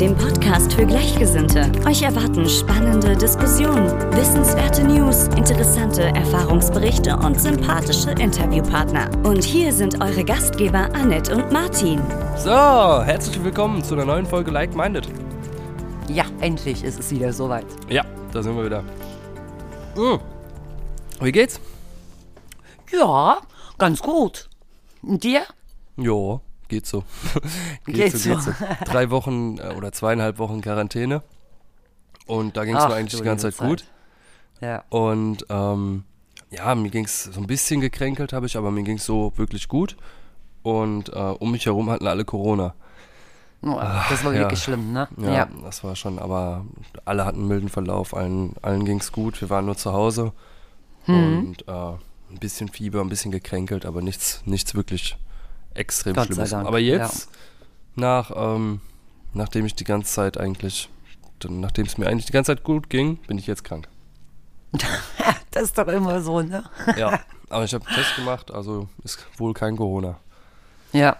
dem Podcast für Gleichgesinnte. Euch erwarten spannende Diskussionen, wissenswerte News, interessante Erfahrungsberichte und sympathische Interviewpartner. Und hier sind eure Gastgeber Annette und Martin. So, herzlich willkommen zu einer neuen Folge Like Minded. Ja, endlich ist es wieder soweit. Ja, da sind wir wieder. Mm. Wie geht's? Ja, ganz gut. Und dir? Jo, geht so. Geht so. Drei Wochen äh, oder zweieinhalb Wochen Quarantäne. Und da ging es mir eigentlich die ganze liebe Zeit gut. Ja. Und ähm, ja, mir ging es so ein bisschen gekränkelt, habe ich, aber mir ging es so wirklich gut. Und äh, um mich herum hatten alle Corona. Oh, das war ja. wirklich schlimm, ne? Ja, das war schon, aber alle hatten einen milden Verlauf, allen, allen ging es gut. Wir waren nur zu Hause Mhm. und äh, ein bisschen Fieber, ein bisschen gekränkelt, aber nichts, nichts wirklich extrem Gott Schlimmes. Aber jetzt, nach, ähm, nachdem ich die ganze Zeit eigentlich, nachdem es mir eigentlich die ganze Zeit gut ging, bin ich jetzt krank. Das ist doch immer so, ne? Ja, aber ich habe einen Test gemacht, also ist wohl kein Corona. Ja.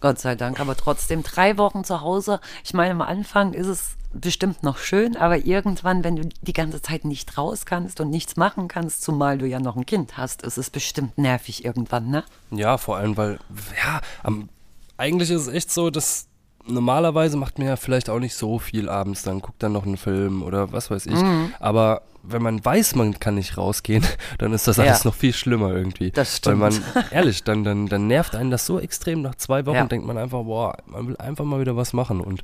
Gott sei Dank. Aber trotzdem drei Wochen zu Hause. Ich meine, am Anfang ist es bestimmt noch schön, aber irgendwann, wenn du die ganze Zeit nicht raus kannst und nichts machen kannst, zumal du ja noch ein Kind hast, ist es bestimmt nervig irgendwann, ne? Ja, vor allem, weil, ja, am, eigentlich ist es echt so, dass normalerweise macht man ja vielleicht auch nicht so viel abends, dann guckt dann noch einen Film oder was weiß ich. Mhm. Aber wenn man weiß, man kann nicht rausgehen, dann ist das alles Ja. noch viel schlimmer irgendwie. Das Weil man, stimmt. ehrlich, dann, dann, dann nervt einen das so extrem. Nach zwei Wochen Ja. denkt man einfach, boah, man will einfach mal wieder was machen. Und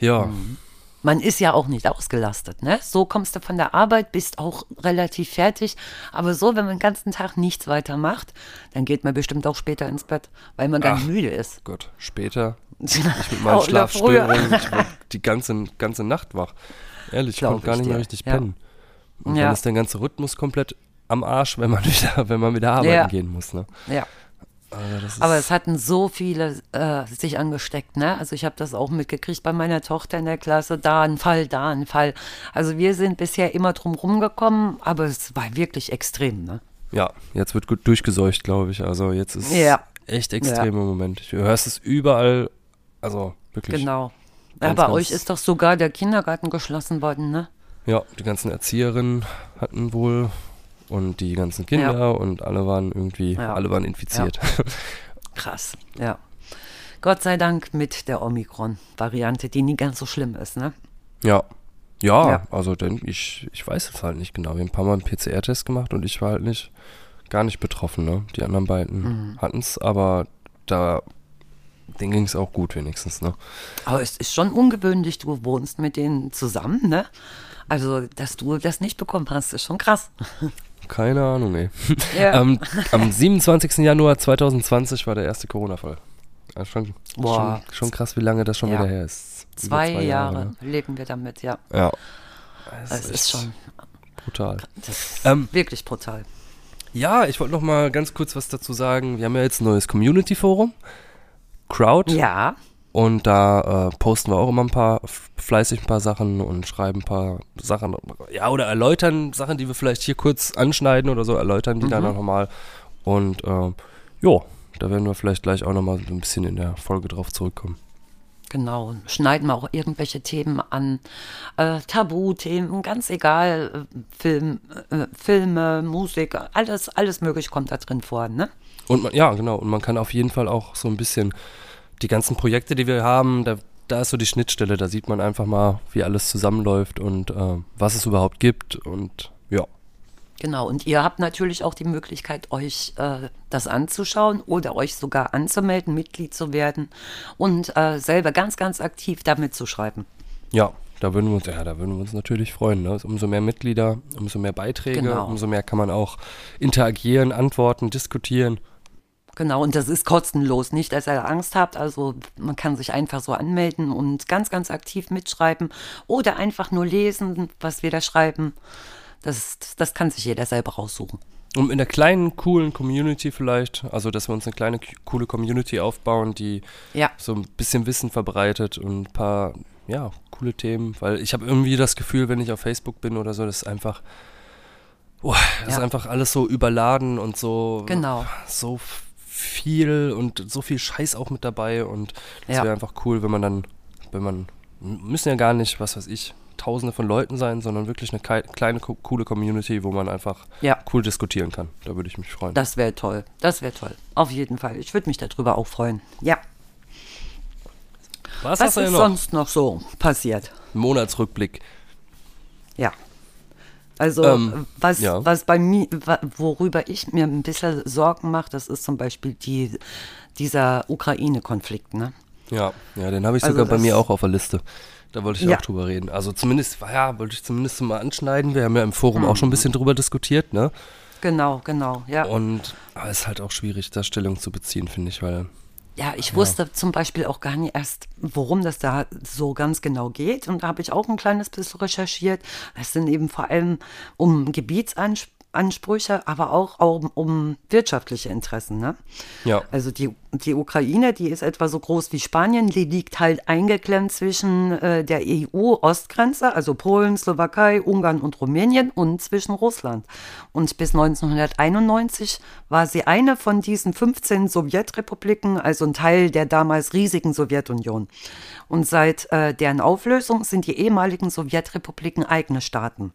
ja, Mhm. Man ist ja auch nicht ausgelastet, ne? So kommst du von der Arbeit, bist auch relativ fertig. Aber so, wenn man den ganzen Tag nichts weiter macht, dann geht man bestimmt auch später ins Bett, weil man Ach. müde ist. Gott, später, ich mit meinen. Schlafstörungen, ich war die ganze, ganze Nacht wach. Ehrlich, ich Glaub konnte gar ich nicht mehr richtig Ja. pennen. Und Ja. dann ist der ganze Rhythmus komplett am Arsch, wenn man wieder, wenn man wieder arbeiten Ja. gehen muss. Ne? Ja. Also Aber es hatten so viele äh, sich angesteckt, ne? Also ich habe das auch mitgekriegt bei meiner Tochter in der Klasse, da ein Fall, da ein Fall. Also wir sind bisher immer drum rumgekommen, aber es war wirklich extrem, ne? ja, jetzt wird gut durchgeseucht, glaube ich. Also jetzt ist Ja. echt extrem im Moment. Du hörst es überall, also wirklich. Genau. Ganz, ja, bei euch ist doch sogar der Kindergarten geschlossen worden, ne? Ja, die ganzen Erzieherinnen hatten wohl und die ganzen Kinder und alle waren irgendwie, Ja. alle waren infiziert. Krass, ja. Gott sei Dank mit der Omikron-Variante, die nie ganz so schlimm ist, ne? Ja. Ja, Ja. also denn ich, ich weiß es halt nicht genau. Wir haben ein paar Mal einen PCR-Test gemacht und ich war halt nicht, gar nicht betroffen, ne? Die anderen beiden Mhm. hatten es, aber da, denen ging es auch gut wenigstens, ne? Aber es ist schon ungewöhnlich, du wohnst mit denen zusammen, ne? Also, dass du das nicht bekommen hast, ist schon krass. Keine Ahnung, ey. Ja. ähm, am 27. Januar 2020 war der erste Corona-Fall. Ja, schon, schon, schon krass, wie lange das schon Ja. wieder her ist. Über Zwei, Jahre, ne? leben wir damit, ja. Ja. Es ist echt schon brutal. ist Ähm, wirklich brutal. Ja, ich wollte noch mal ganz kurz was dazu sagen. Wir haben ja jetzt ein neues Community-Forum, Crowd. Ja, Und da äh, posten wir auch immer ein paar, fleißig ein paar Sachen und schreiben ein paar Sachen. Ja, oder erläutern Sachen, die wir vielleicht hier kurz anschneiden oder so, erläutern die dann Mhm. auch nochmal. Und ähm, jo, da werden wir vielleicht gleich auch nochmal so ein bisschen in der Folge drauf zurückkommen. genau. Schneiden wir auch irgendwelche Themen an. Äh, Tabuthemen, ganz egal. Äh, Film, äh, Filme, Musik, alles, alles mögliche kommt da drin vor, ne? Und man, ja, genau. Und man kann auf jeden Fall auch so ein bisschen die ganzen Projekte, die wir haben, da, da ist so die Schnittstelle. Da sieht man einfach mal, wie alles zusammenläuft und äh, was es überhaupt gibt. Und ja. Genau, und ihr habt natürlich auch die Möglichkeit, euch äh, das anzuschauen oder euch sogar anzumelden, Mitglied zu werden und äh, selber ganz, ganz aktiv da mitzuschreiben. Ja, da würden wir uns, ja, da würden wir uns natürlich freuen. Ne? Umso mehr Mitglieder, umso mehr Beiträge, Genau. umso mehr kann man auch interagieren, antworten, diskutieren. Genau, und das ist kostenlos, nicht, dass ihr Angst habt. Also man kann sich einfach so anmelden und ganz, ganz aktiv mitschreiben oder einfach nur lesen, was wir da schreiben. Das, das kann sich jeder selber raussuchen. Und in der kleinen, coolen Community vielleicht, also dass wir uns eine kleine, coole Community aufbauen, die Ja. so ein bisschen Wissen verbreitet und ein paar, ja, coole Themen, weil ich habe irgendwie das Gefühl, wenn ich auf Facebook bin oder so, das ist einfach, boah, das ist Ja. einfach alles so überladen und so, Genau. so viel und so viel Scheiß auch mit dabei und es Ja. wäre einfach cool, wenn man dann, wenn man, müssen ja gar nicht, was weiß ich, tausende von Leuten sein, sondern wirklich eine kleine, co- coole Community, wo man einfach Ja. cool diskutieren kann. Da würde ich mich freuen. Das wäre toll. Das wäre toll. Auf jeden Fall. Ich würde mich darüber auch freuen. Ja. was Was ist denn noch? sonst noch so passiert? Monatsrückblick. Ja. Also, Ähm, was, ja. was bei mir, worüber ich mir ein bisschen Sorgen mache, das ist zum Beispiel die, dieser Ukraine-Konflikt, ne? Ja, ja, den habe ich Also sogar bei mir auch auf der Liste. Da wollte ich Ja. auch drüber reden. Also zumindest, ja, wollte ich zumindest mal anschneiden. Wir haben ja im Forum Mhm. auch schon ein bisschen drüber diskutiert, ne? Genau, genau, ja. Und es ist halt auch schwierig, da Stellung zu beziehen, finde ich, weil Ja, ich wusste zum Beispiel auch gar nicht erst, worum das da so ganz genau geht. Und da habe ich auch ein kleines bisschen recherchiert. Es sind eben vor allem um Gebietsansprüche, aber auch um, um wirtschaftliche Interessen. Ne? ja, Also die, die Ukraine, die ist etwa so groß wie Spanien, die liegt halt eingeklemmt zwischen äh, der EU-Ostgrenze, also Polen, Slowakei, Ungarn und Rumänien und zwischen Russland. Und bis 1991 war sie eine von diesen 15 Sowjetrepubliken, also ein Teil der damals riesigen Sowjetunion. Und seit äh, deren Auflösung sind die ehemaligen Sowjetrepubliken eigene Staaten.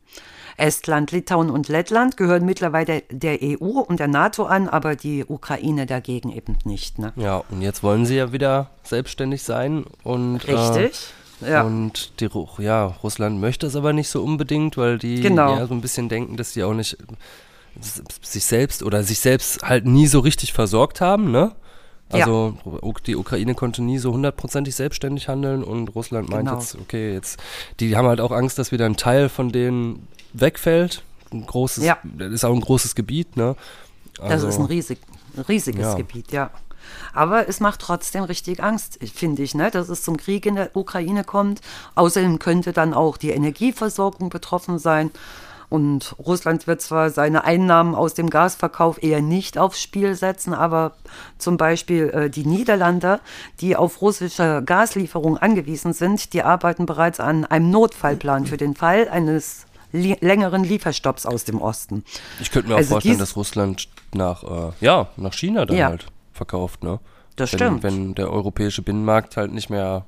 Estland, Litauen und Lettland gehören mittlerweile der EU und der NATO an, aber die Ukraine dagegen eben nicht. Ne? ja. Und jetzt wollen sie ja wieder selbstständig sein und Richtig. Äh, ja. Und die, ja, Russland möchte es aber nicht so unbedingt, weil die Genau. ja so ein bisschen denken, dass die auch nicht sich selbst oder sich selbst halt nie so richtig versorgt haben, ne? Ja. Also U- die Ukraine konnte nie so hundertprozentig selbstständig handeln und Russland meint Genau. jetzt, okay, jetzt, die haben halt auch Angst, dass wieder ein Teil von denen wegfällt. Ein großes, Ja. das ist auch ein großes Gebiet, ne? Das Also, ist ein, riesig, ein riesiges Ja. Gebiet, ja. Aber es macht trotzdem richtig Angst, finde ich, ne? dass es zum Krieg in der Ukraine kommt. Außerdem könnte dann auch die Energieversorgung betroffen sein. Und Russland wird zwar seine Einnahmen aus dem Gasverkauf eher nicht aufs Spiel setzen, aber zum Beispiel äh, die Niederlande, die auf russische Gaslieferungen angewiesen sind, die arbeiten bereits an einem Notfallplan für den Fall eines li längeren Lieferstopps aus dem Osten. Ich könnte mir auch Also vorstellen, dass Russland nach, äh, ja, nach China dann Ja. halt verkauft, ne? Das wenn, stimmt. Wenn der europäische Binnenmarkt halt nicht mehr,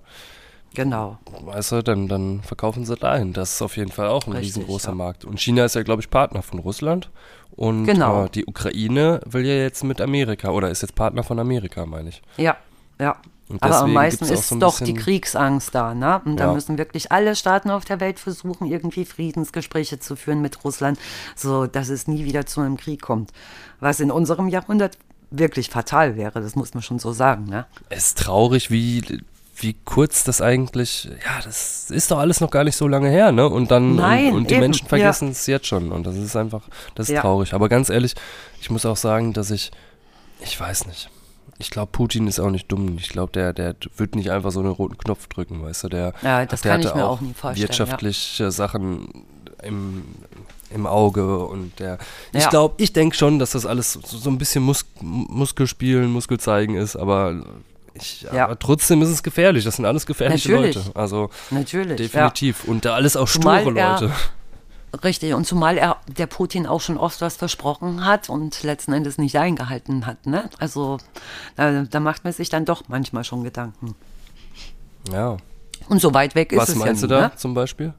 Genau. weißt du, dann, dann verkaufen sie dahin. Das ist auf jeden Fall auch ein Richtig, riesengroßer ja. Markt. Und China ist ja, glaube ich, Partner von Russland. Und Genau. äh, die Ukraine will ja jetzt mit Amerika oder ist jetzt Partner von Amerika, meine ich. Ja, ja. Aber am meisten ist so doch die Kriegsangst da, ne? Und da Ja. müssen wirklich alle Staaten auf der Welt versuchen, irgendwie Friedensgespräche zu führen mit Russland, so dass es nie wieder zu einem Krieg kommt. Was in unserem Jahrhundert wirklich fatal wäre, das muss man schon so sagen, ne? Es ist traurig, wie, wie kurz das eigentlich, ja, das ist doch alles noch gar nicht so lange her, ne? Und dann, Nein, und, und die eben, Menschen ja. vergessen es jetzt schon. Und das ist einfach, das ist Ja. traurig. Aber ganz ehrlich, ich muss auch sagen, dass ich, ich weiß nicht. Ich glaube, Putin ist auch nicht dumm. Ich glaube, der, der wird nicht einfach so einen roten Knopf drücken, weißt du? Der, Ja, das der kann ich hatte mir auch vorstellen, Wirtschaftliche Sachen im, im Auge und der. Ich Ja. glaube, ich denke schon, dass das alles so, so ein bisschen Mus Muskelspielen, Muskel zeigen ist, aber ich, Ja. aber trotzdem ist es gefährlich. Das sind alles gefährliche Natürlich. Leute. Also Natürlich. definitiv. Und da alles auch Zumal sture er- Leute. Ja. Richtig, und zumal er der Putin auch schon oft was versprochen hat und letzten Endes nicht eingehalten hat, ne? Also da, da macht man sich dann doch manchmal schon Gedanken. Ja. Und so weit weg ist Was es meinst ja du nie, da Ne? zum Beispiel?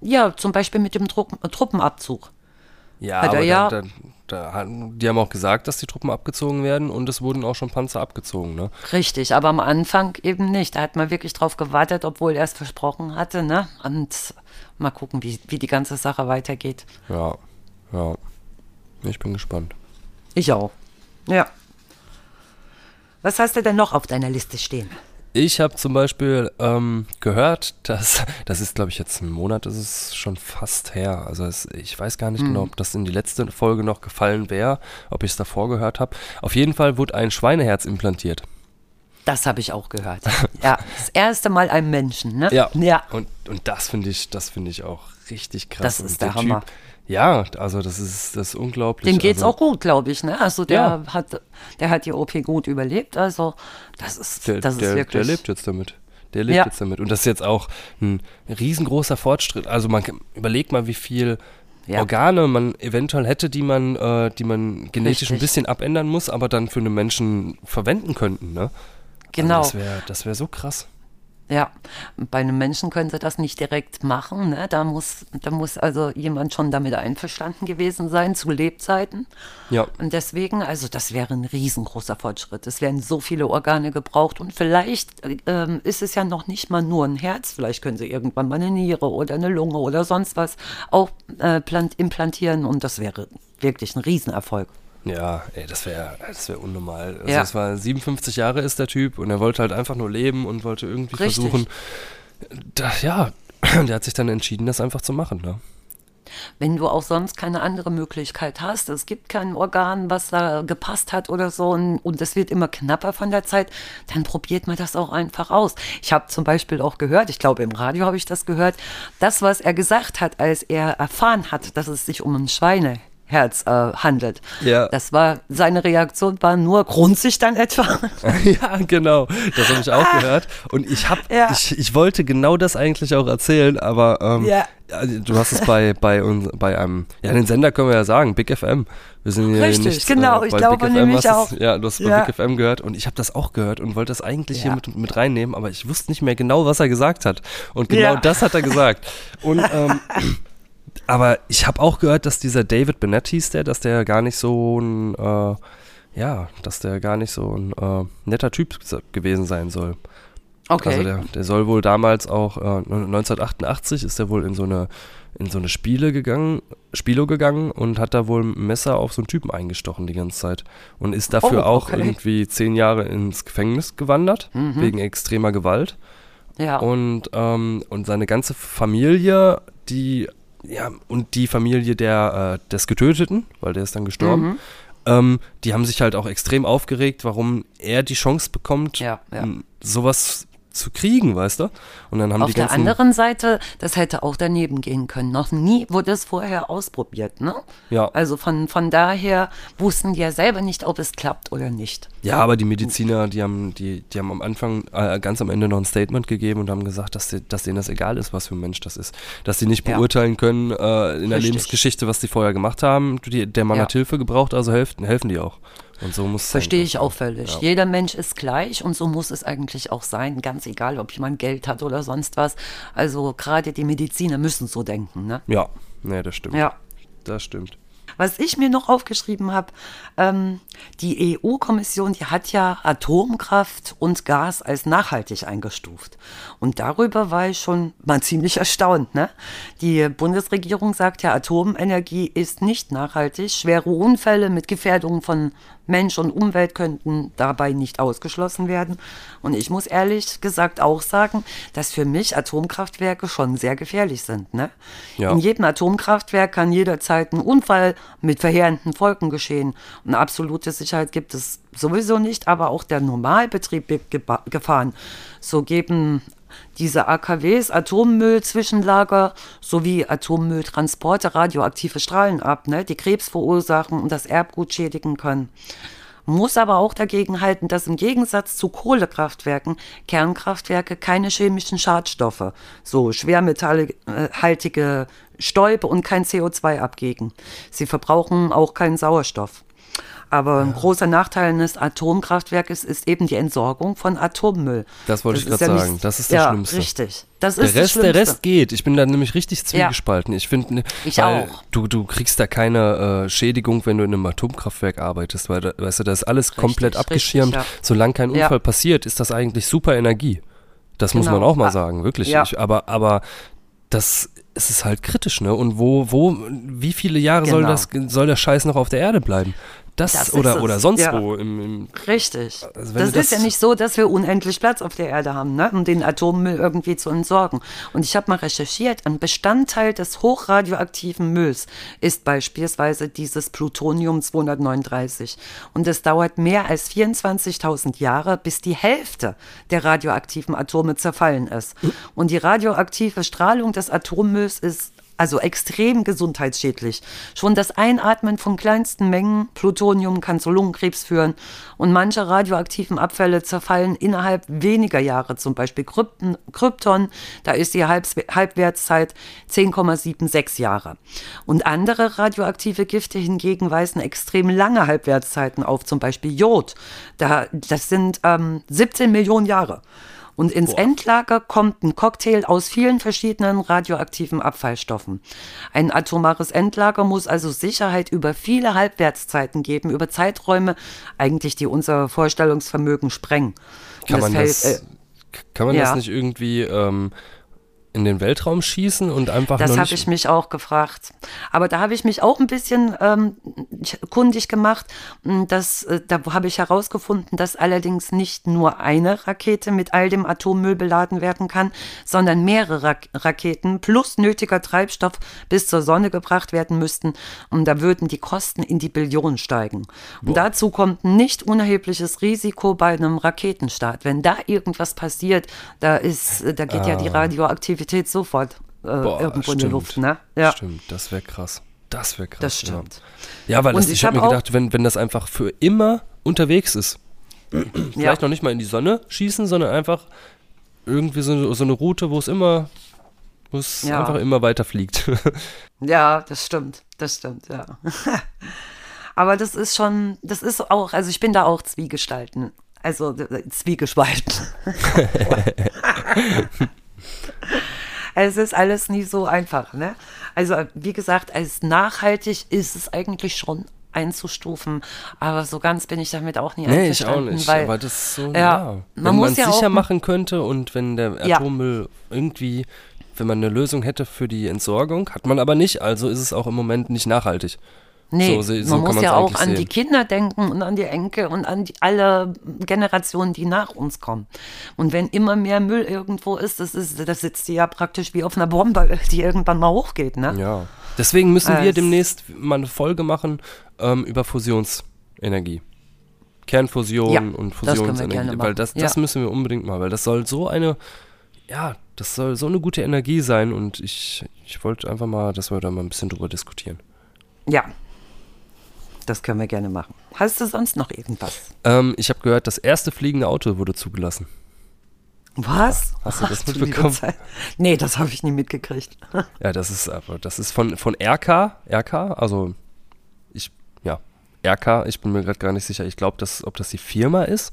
Ja, zum Beispiel mit dem Trupp, Truppenabzug. Ja, Hat er aber ja- Da, da, da, die haben auch gesagt, dass die Truppen abgezogen werden und es wurden auch schon Panzer abgezogen, ne? Richtig, aber am Anfang eben nicht. Da hat man wirklich drauf gewartet, obwohl er es versprochen hatte, ne? Und mal gucken, wie, wie die ganze Sache weitergeht. Ja, ja. Ich bin gespannt. Ich auch. Ja. Was hast du denn noch auf deiner Liste stehen? Ich habe zum Beispiel ähm, gehört, dass, das ist glaube ich jetzt ein Monat, das ist schon fast her. Also es, ich weiß gar nicht Mhm. genau, ob das in die letzte Folge noch gefallen wäre, ob ich es davor gehört habe. Auf jeden Fall wurde ein Schweineherz implantiert. Das habe ich auch gehört. Ja, das erste Mal einem Menschen, ne? Ja. Ja. Und, und das finde ich, das finde ich auch richtig krass. Das Und ist der Hammer. Typ, Ja, also das ist, das ist unglaublich. Dem geht's also, auch gut, glaube ich. Ne? Also der Ja. hat, der hat die OP gut überlebt. Also das ist, Der, das ist der, wirklich. der lebt jetzt damit. Der lebt Ja. jetzt damit. Und das ist jetzt auch ein riesengroßer Fortschritt. Also man überlegt mal, wie viel Ja. Organe man eventuell hätte, die man, äh, die man genetisch ein Richtig. bisschen abändern muss, aber dann für einen Menschen verwenden könnten. Ne? Genau. Also das wäre das wär so krass. Ja, bei einem Menschen können sie das nicht direkt machen. Ne? Da, muss, da muss also jemand schon damit einverstanden gewesen sein, zu Lebzeiten. Ja. Und deswegen, also das wäre ein riesengroßer Fortschritt. Es werden so viele Organe gebraucht und vielleicht äh, ähm, ist es ja noch nicht mal nur ein Herz. Vielleicht können sie irgendwann mal eine Niere oder eine Lunge oder sonst was auch äh, plant implantieren und das wäre wirklich ein Riesenerfolg. Ja, ey, das wäre das wär unnormal. Also Ja. es war 57 Jahre ist der Typ und er wollte halt einfach nur leben und wollte irgendwie Richtig. versuchen. Da, ja, der hat sich dann entschieden, das einfach zu machen. Ne? wenn du auch sonst keine andere Möglichkeit hast, es gibt kein Organ, was da gepasst hat oder so und, und es wird immer knapper von der Zeit, dann probiert man das auch einfach aus. Ich habe zum Beispiel auch gehört, ich glaube im Radio habe ich das gehört, das, was er gesagt hat, als er erfahren hat, dass es sich um ein Schweineherz äh, handelt. Ja. Das war, seine Reaktion war nur, grunzt sich dann etwa. ja, genau. Das habe ich auch gehört. Und ich habe. Ja. ich, ich wollte genau das eigentlich auch erzählen, aber ähm, Ja. also du hast es bei bei uns bei einem, ja, den Sender können wir ja sagen, Big FM. Wir sind hier Richtig, nicht, genau, ich bei glaube nämlich auch. Ja, du hast bei Ja. Big FM gehört und ich habe das auch gehört und wollte das eigentlich hier mit, mit reinnehmen, aber ich wusste nicht mehr genau, was er gesagt hat. Und genau das hat er gesagt. Und ähm, aber ich habe auch gehört, dass dieser David Bennett hieß der, dass der gar nicht so ein, äh, ja, dass der gar nicht so ein äh, netter Typ gewesen sein soll. Okay. Also der, der soll wohl damals auch, äh, 1988 ist er wohl in so eine, in so eine Spiele gegangen, Spielo gegangen und hat da wohl ein Messer auf so einen Typen eingestochen die ganze Zeit. Und ist dafür Oh, auch okay. irgendwie zehn Jahre ins Gefängnis gewandert, Mhm. wegen extremer Gewalt. ja. Und, ähm, und seine ganze Familie, die, ja, und die Familie der, äh, des Getöteten, weil der ist dann gestorben, Mhm. ähm, die haben sich halt auch extrem aufgeregt, warum er die Chance bekommt, Ja, ja. sowas zu kriegen, weißt du? Und dann haben Auf die der ganzen, anderen Seite, das hätte auch daneben gehen können. Noch nie wurde es vorher ausprobiert, ne? Ja. Also von, von daher wussten die ja selber nicht, ob es klappt oder nicht. Ja, aber die Mediziner, die haben, die, die haben am Anfang, äh, ganz am Ende noch ein Statement gegeben und haben gesagt, dass, die, dass denen das egal ist, was für ein Mensch das ist. Dass sie nicht Ja. beurteilen können äh, in der Richtig. Lebensgeschichte, was die vorher gemacht haben. Die, der Mann Ja. hat Hilfe gebraucht, also helfen, helfen die auch. Und so muss es Verstehe sein. ich auch völlig. Ja. Jeder Mensch ist gleich und so muss es eigentlich auch sein. Ganz egal, ob jemand Geld hat oder sonst was. Also gerade die Mediziner müssen so denken, ne? Ja, nee, das stimmt. Ja. Das stimmt. Was ich mir noch aufgeschrieben habe, ähm, die EU-Kommission, die hat ja Atomkraft und Gas als nachhaltig eingestuft. Und darüber war ich schon mal ziemlich erstaunt. Ne? Die Bundesregierung sagt ja, Atomenergie ist nicht nachhaltig. Schwere Unfälle mit Gefährdungen von Mensch und Umwelt könnten dabei nicht ausgeschlossen werden. Und ich muss ehrlich gesagt auch sagen, dass für mich Atomkraftwerke schon sehr gefährlich sind. Ne? Ja. In jedem Atomkraftwerk kann jederzeit ein Unfall mit verheerenden Folgen geschehen. Und absolute Sicherheit gibt es sowieso nicht, aber auch der Normalbetrieb Geba- Gefahren. So geben diese AKWs Atommüllzwischenlager sowie Atommülltransporte radioaktive Strahlen ab, ne, die Krebs verursachen und das Erbgut schädigen können. Muss aber auch dagegen halten, dass im Gegensatz zu Kohlekraftwerken Kernkraftwerke keine chemischen Schadstoffe, so schwermetallhaltige Stäube und kein CO2 abgeben. Sie verbrauchen auch keinen Sauerstoff. Aber ein großer Nachteil eines Atomkraftwerkes ist eben die Entsorgung von Atommüll. Das wollte ich ist grad nicht- sagen. Das ist das ja, Schlimmste. Richtig. Das Der ist das Rest, der. Rest geht. Ich bin da nämlich richtig zwiegespalten. Ich finde, Ich weil auch. Du, du kriegst da keine äh, Schädigung, wenn du in einem Atomkraftwerk arbeitest, weil da, weißt du, da ist alles komplett richtig, abgeschirmt. ja. Solange kein Ja. Unfall passiert, ist das eigentlich super Energie. Das muss Genau. man auch mal Ah, sagen, wirklich. ja. Ich, aber, aber das es ist halt kritisch, ne? Und wo, wo, wie viele Jahre soll Genau. das, soll der Scheiß noch auf der Erde bleiben? Das, Das oder, oder sonst ja. wo im, im Richtig. Also das du ist das- ja nicht so, dass wir unendlich Platz auf der Erde haben, ne? um den Atommüll irgendwie zu entsorgen. Und ich habe mal recherchiert, ein Bestandteil des hochradioaktiven Mülls ist beispielsweise dieses Plutonium 239. Und es dauert mehr als 24.000 Jahre, bis die Hälfte der radioaktiven Atome zerfallen ist. Und die radioaktive Strahlung des Atommülls ist also extrem gesundheitsschädlich. Schon das Einatmen von kleinsten Mengen Plutonium kann zu Lungenkrebs führen und manche radioaktiven Abfälle zerfallen innerhalb weniger Jahre, zum Beispiel Krypton, Krypton da ist die Halbwertszeit 10,76 Jahre. Und andere radioaktive Gifte hingegen weisen extrem lange Halbwertszeiten auf, zum Beispiel Jod, da, das sind ähm, 17 Millionen Jahre. Und ins Boah. Endlager kommt ein Cocktail aus vielen verschiedenen radioaktiven Abfallstoffen. Ein atomares Endlager muss also Sicherheit über viele Halbwertszeiten geben, über Zeiträume eigentlich, die unser Vorstellungsvermögen sprengen. Kann man, das, fällt, äh, kann man ja. das nicht irgendwie ähm, in den Weltraum schießen und einfach Das habe ich mich auch gefragt. Aber da habe ich mich auch ein bisschen ähm, kundig gemacht. Das, äh, da habe ich herausgefunden, dass allerdings nicht nur eine Rakete mit all dem Atommüll beladen werden kann, sondern mehrere Ra Raketen plus nötiger Treibstoff bis zur Sonne gebracht werden müssten. Und da würden die Kosten in die Billionen steigen. Und Boah. dazu kommt ein nicht unerhebliches Risiko bei einem Raketenstart. Wenn da irgendwas passiert, da ist, da geht ah. ja die ah. Radioaktivität Aktivität sofort äh, Boah, irgendwo stimmt. in die Luft. Ne? Ja. Stimmt, das wäre krass. Das wäre krass. Das stimmt. Ja, ja weil das, ich, ich habe mir gedacht, wenn, wenn das einfach für immer unterwegs ist, vielleicht ja. noch nicht mal in die Sonne schießen, sondern einfach irgendwie so, so eine Route, wo es immer, wo es ja. einfach immer weiter fliegt. ja, das stimmt. Das stimmt, ja. Aber das ist schon, das ist auch, also ich bin da auch Zwiegestalten. Also Zwiegespalten. es ist alles nie so einfach. Ne? Also wie gesagt, als nachhaltig ist es eigentlich schon einzustufen, aber so ganz bin ich damit auch nie nee, ich auch nicht, weil, aber das so, ja, ja. Wenn man es ja sicher machen könnte und wenn der Atommüll ja. irgendwie, wenn man eine Lösung hätte für die Entsorgung, hat man aber nicht, also ist es auch im Moment nicht nachhaltig. Nee, so, so man muss ja auch an sehen. die Kinder denken und an die Enkel und an die, alle Generationen, die nach uns kommen. Und wenn immer mehr Müll irgendwo ist, das, ist, das sitzt ja praktisch wie auf einer Bombe, die irgendwann mal hochgeht. Ne? Ja, deswegen müssen also, wir demnächst mal eine Folge machen ähm, über Fusionsenergie. Kernfusion ja, und Fusionsenergie, weil das, das ja. müssen wir unbedingt mal, weil das soll so eine, ja, das soll so eine gute Energie sein und ich, ich wollte einfach mal, dass wir da mal ein bisschen drüber diskutieren. Ja, das können wir gerne machen. Hast du sonst noch irgendwas? Ähm, ich habe gehört, das erste fliegende Auto wurde zugelassen. Was? Hast du das Ach, mitbekommen? Nee, das habe ich nie mitgekriegt. ja, das ist aber, das ist von, von RK, RK, also ich, ja, RK, ich bin mir gerade gar nicht sicher. Ich glaube, ob das die Firma ist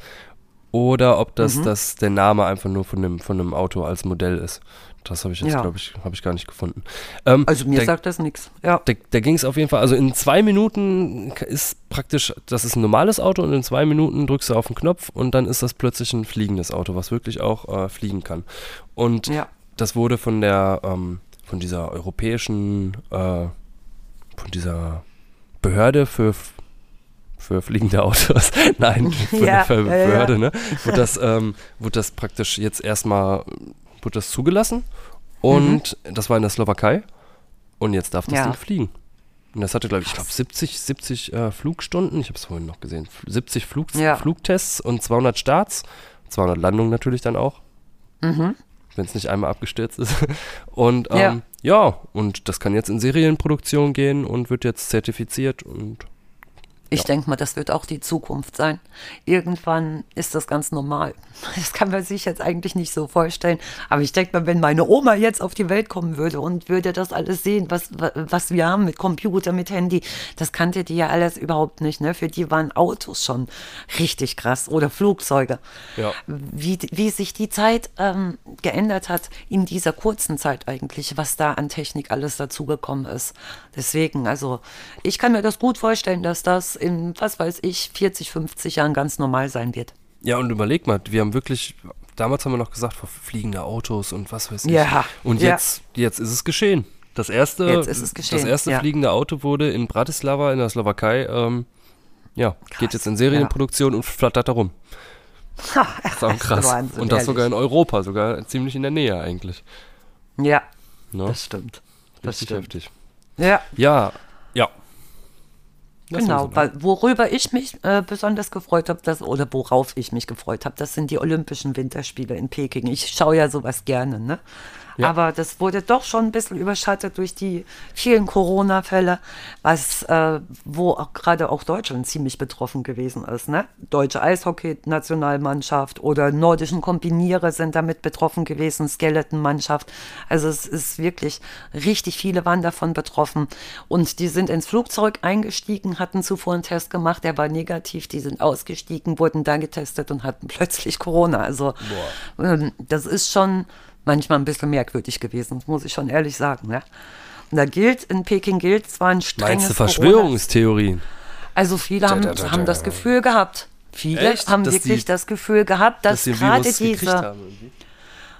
oder ob das, mhm. das der Name einfach nur von einem, von einem Auto als Modell ist. Das habe ich jetzt, ja. glaube ich, habe ich gar nicht gefunden. Ähm, also mir der, sagt das nichts. Ja. Da, da ging es auf jeden Fall, also in zwei Minuten ist praktisch, das ist ein normales Auto und in zwei Minuten drückst du auf den Knopf und dann ist das plötzlich ein fliegendes Auto, was wirklich auch äh, fliegen kann. Und ja. das wurde von der, ähm, von dieser europäischen, äh, von dieser Behörde für für fliegende Autos. Nein, für ja, eine Behörde, ja, ja. ne? Wurde das, ähm, wurde das praktisch jetzt erstmal wurde das zugelassen und mhm. das war in der Slowakei und jetzt darf das ja. Ding fliegen. Und das hatte, glaube ich, ich glaube 70, 70 äh, Flugstunden, ich habe es vorhin noch gesehen, 70 Flug, ja. Flugtests und 200 Starts, 200 Landungen natürlich dann auch, mhm. wenn es nicht einmal abgestürzt ist. Und ähm, ja. ja, und das kann jetzt in Serienproduktion gehen und wird jetzt zertifiziert und ich ja. denke mal, das wird auch die Zukunft sein. Irgendwann ist das ganz normal. Das kann man sich jetzt eigentlich nicht so vorstellen. Aber ich denke mal, wenn meine Oma jetzt auf die Welt kommen würde und würde das alles sehen, was, was wir haben mit Computer, mit Handy, das kannte die ja alles überhaupt nicht. Ne? Für die waren Autos schon richtig krass oder Flugzeuge. Ja. Wie, wie sich die Zeit ähm, geändert hat in dieser kurzen Zeit eigentlich, was da an Technik alles dazugekommen ist. Deswegen, also ich kann mir das gut vorstellen, dass das in, was weiß ich, 40, 50 Jahren ganz normal sein wird. Ja, und überleg mal, wir haben wirklich, damals haben wir noch gesagt, fliegende Autos und was weiß ich. Ja. Und jetzt, ja. jetzt ist es geschehen. Das erste, geschehen, das erste ja. fliegende Auto wurde in Bratislava in der Slowakei, ähm, ja, krass, geht jetzt in Serienproduktion ja. und flattert da rum. Ha, das ist auch krass. Wahnsinn, und das ehrlich. sogar in Europa, sogar ziemlich in der Nähe eigentlich. Ja, no? Ne? das stimmt. Das stimmt. heftig. Ja. Ja, ja. Genau, weil worüber ich mich äh, besonders gefreut habe, das, oder worauf ich mich gefreut habe, das sind die Olympischen Winterspiele in Peking. Ich schaue ja sowas gerne, ne? Ja. Aber das wurde doch schon ein bisschen überschattet durch die vielen Corona-Fälle, was, äh, wo auch gerade auch Deutschland ziemlich betroffen gewesen ist. Ne? Deutsche Eishockey-Nationalmannschaft oder nordischen Kombinierer sind damit betroffen gewesen, Skeleton-Mannschaft. Also es ist wirklich, richtig viele waren davon betroffen. Und die sind ins Flugzeug eingestiegen, hatten zuvor einen Test gemacht, der war negativ, die sind ausgestiegen, wurden dann getestet und hatten plötzlich Corona. Also ähm, das ist schon manchmal ein bisschen merkwürdig gewesen, das muss ich schon ehrlich sagen. Ne? Und da gilt, in Peking gilt zwar ein strenges Meinst du Verschwörungstheorien? Also viele haben, Da, da, da, haben das da. Gefühl gehabt. Viele Echt? haben Dass wirklich die- das Gefühl gehabt, dass, Dass gerade diese,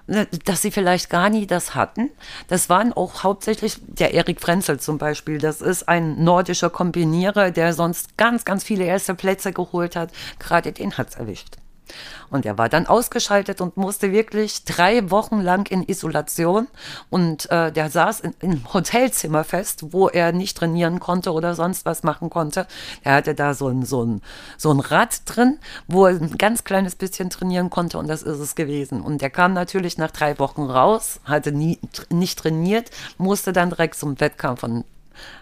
ne, dass sie vielleicht gar nie das hatten. Das waren auch hauptsächlich der Erik Frenzel zum Beispiel. Das ist ein nordischer Kombinierer, der sonst ganz, ganz viele erste Plätze geholt hat. Gerade den hat's erwischt. Und er war dann ausgeschaltet und musste wirklich drei Wochen lang in Isolation. Und äh, der saß in, im Hotelzimmer fest, wo er nicht trainieren konnte oder sonst was machen konnte. Er hatte da so ein, so ein, so ein Rad drin, wo er ein ganz kleines bisschen trainieren konnte und das ist es gewesen. Und er kam natürlich nach drei Wochen raus, hatte nie, nicht trainiert, musste dann direkt zum Wettkampf und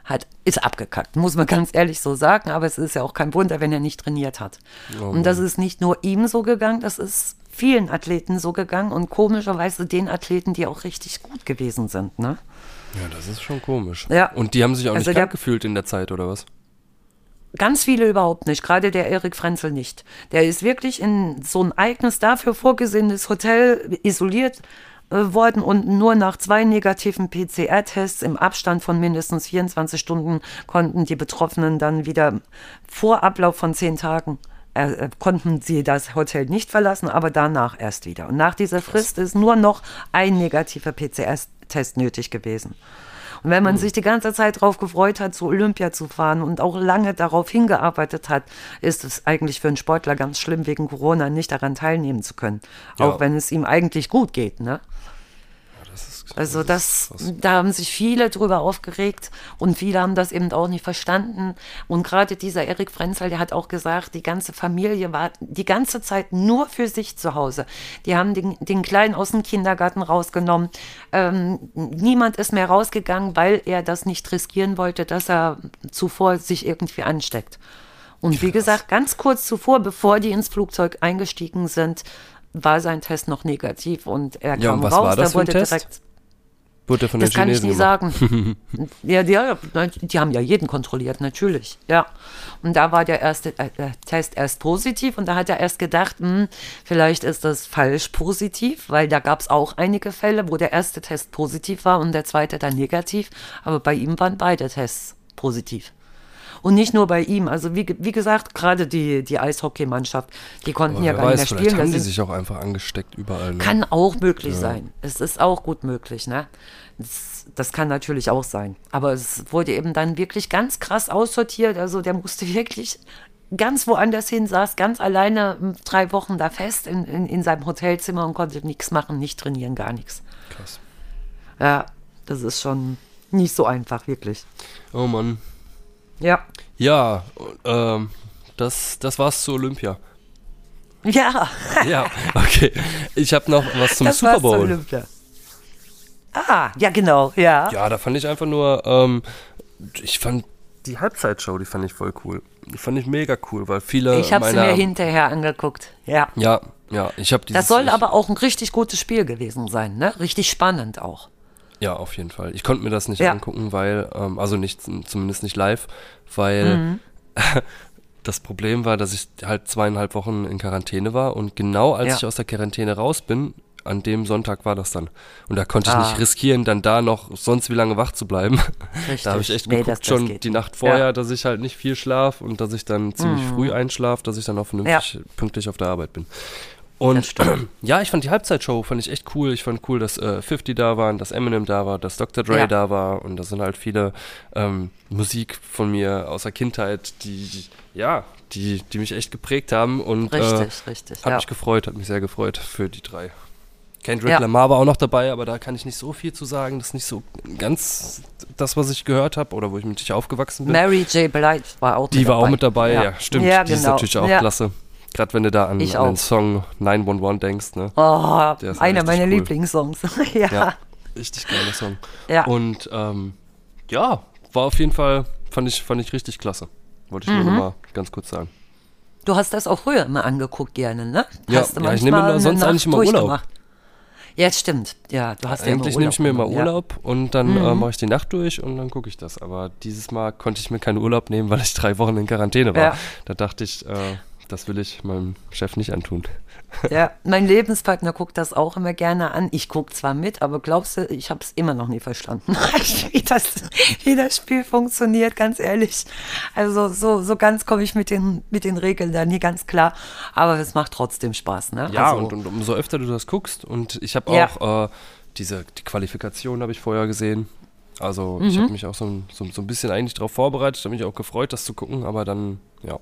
hat, ist abgekackt, muss man ganz ehrlich so sagen, aber es ist ja auch kein Wunder, wenn er nicht trainiert hat. und das ist nicht nur ihm so gegangen, das ist vielen Athleten so gegangen und komischerweise den Athleten, die auch richtig gut gewesen sind. Ne? Ja, das ist schon komisch. Ja. Und die haben sich auch Also nicht krank gefühlt in der Zeit, oder was? Ganz viele überhaupt nicht, gerade der Erik Frenzel nicht. Der ist wirklich in so ein eigenes dafür vorgesehenes Hotel isoliert worden und nur nach zwei negativen PCR-Tests im Abstand von mindestens 24 Stunden konnten die Betroffenen dann wieder vor Ablauf von zehn Tagen äh, äh, konnten sie das Hotel nicht verlassen, aber danach erst wieder. Und nach dieser Frist ist nur noch ein negativer PCR-Test nötig gewesen. Und wenn man sich die ganze Zeit darauf gefreut hat, zu Olympia zu fahren und auch lange darauf hingearbeitet hat, ist es eigentlich für einen Sportler ganz schlimm, wegen Corona nicht daran teilnehmen zu können. Ja. Auch wenn es ihm eigentlich gut geht, ne? Also das, da haben sich viele drüber aufgeregt und viele haben das eben auch nicht verstanden. Und gerade dieser Erik Frenzel, der hat auch gesagt, die ganze Familie war die ganze Zeit nur für sich zu Hause. Die haben den, den Kleinen aus dem Kindergarten rausgenommen. Ähm, niemand ist mehr rausgegangen, weil er das nicht riskieren wollte, dass er zuvor sich irgendwie ansteckt. Und wie gesagt, ganz kurz zuvor, bevor die ins Flugzeug eingestiegen sind, war sein Test noch negativ und er Ja, kam raus, das da wurde direkt Wurde von das den kann ich Chinesen nicht gemacht. sagen. ja, die, die haben ja jeden kontrolliert, natürlich. Ja. Und da war der erste äh, Test erst positiv und da hat er erst gedacht, hm, vielleicht ist das falsch positiv, weil da gab es auch einige Fälle, wo der erste Test positiv war und der zweite dann negativ. Aber bei ihm waren beide Tests positiv. Und nicht nur bei ihm. Also wie, wie gesagt, gerade die, die Eishockeymannschaft, die konnten Aber ja gar nicht weiß, mehr vielleicht spielen. Haben die sind- sich auch einfach angesteckt überall. Ne? kann auch möglich sein. Es ist auch gut möglich, ne? Das, das kann natürlich auch sein. Aber es wurde eben dann wirklich ganz krass aussortiert. Also der musste wirklich ganz woanders hin, saß ganz alleine drei Wochen da fest in, in, in seinem Hotelzimmer und konnte nichts machen, nicht trainieren, gar nichts. Krass. Ja, das ist schon nicht so einfach, wirklich. Oh Mann. Ja. Ja, ähm, das, das war's zu Olympia. Ja, Ja, okay. Ich habe noch was zum das Super war's zur Bowl. Olympia. Ah, ja, genau, ja. Ja, da fand ich einfach nur, ähm, ich fand die Halbzeitshow, die fand ich voll cool. Die fand ich mega cool, weil viele Ich habe sie mir hinterher angeguckt. Ja. Ja, ja, ich habe. Das soll aber auch ein richtig gutes Spiel gewesen sein, ne? Richtig spannend auch. Ja, auf jeden Fall. Ich konnte mir das nicht Ja. angucken, weil, ähm, also nicht, zumindest nicht live, weil Mhm. das Problem war, dass ich halt zweieinhalb Wochen in Quarantäne war und genau als Ja. ich aus der Quarantäne raus bin, an dem Sonntag war das dann. Und da konnte ich Ah. nicht riskieren, dann da noch sonst wie lange wach zu bleiben. Richtig. Da habe ich echt Nee, geguckt, das- das schon die nicht. Nacht vorher, Ja. Mhm. dass ich halt nicht viel schlaf und dass ich dann ziemlich früh einschlafe, dass ich dann auch vernünftig pünktlich auf der Arbeit bin. Und ja, ich fand die Halbzeitshow fand ich echt cool. Ich fand cool, dass äh, 50 da waren, dass Eminem da war, dass Dr. Dre Ja. da war und da sind halt viele ähm, Musik von mir aus der Kindheit, die, die ja, die, die mich echt geprägt haben und Richtig, äh, richtig. hat ja. mich gefreut, hat mich sehr gefreut für die drei. Kendrick Ja. Lamar war auch noch dabei, aber da kann ich nicht so viel zu sagen. Das ist nicht so ganz das, was ich gehört habe oder wo ich mit sich aufgewachsen bin. Mary J. Blige war auch Die mit war dabei. auch mit dabei, ja, stimmt. Ja, die ist genau. natürlich auch ja. klasse. Gerade wenn du da an, Ich an den. Song 911 denkst, ne? Oh, einer meiner cool. Lieblingssongs. ja. Ja. Richtig geiler Song. Ja. Und ähm, ja, war auf jeden Fall, fand ich, fand ich richtig klasse. Wollte ich Mhm. nur mal ganz kurz sagen. Du hast das auch früher immer angeguckt gerne, ne? Ja, hast du ja, ich nehme mir sonst eigentlich immer Urlaub. Ja, das stimmt. Ja, du hast Eigentlich ja nehme ich mir immer genommen, ja. Urlaub und dann äh, mache ich die Nacht durch und dann gucke ich das. Aber dieses Mal konnte ich mir keinen Urlaub nehmen, weil ich drei Wochen in Quarantäne war. Da dachte ich, äh, das will ich meinem Chef nicht antun. Ja, mein Lebenspartner guckt das auch immer gerne an. Ich gucke zwar mit, aber glaubst du, ich habe es immer noch nie verstanden, wie, das, wie das Spiel funktioniert, ganz ehrlich. Also so, so ganz komme ich mit den, mit den Regeln da nie ganz klar, aber es macht trotzdem Spaß. Ne? Ja, also, und, und umso öfter du das guckst und ich habe Ja. auch äh, diese die Qualifikation habe ich vorher gesehen. Also ich Mhm. habe mich auch so, ein- so, so ein bisschen eigentlich darauf vorbereitet, habe mich auch gefreut, das zu gucken, aber dann, ja.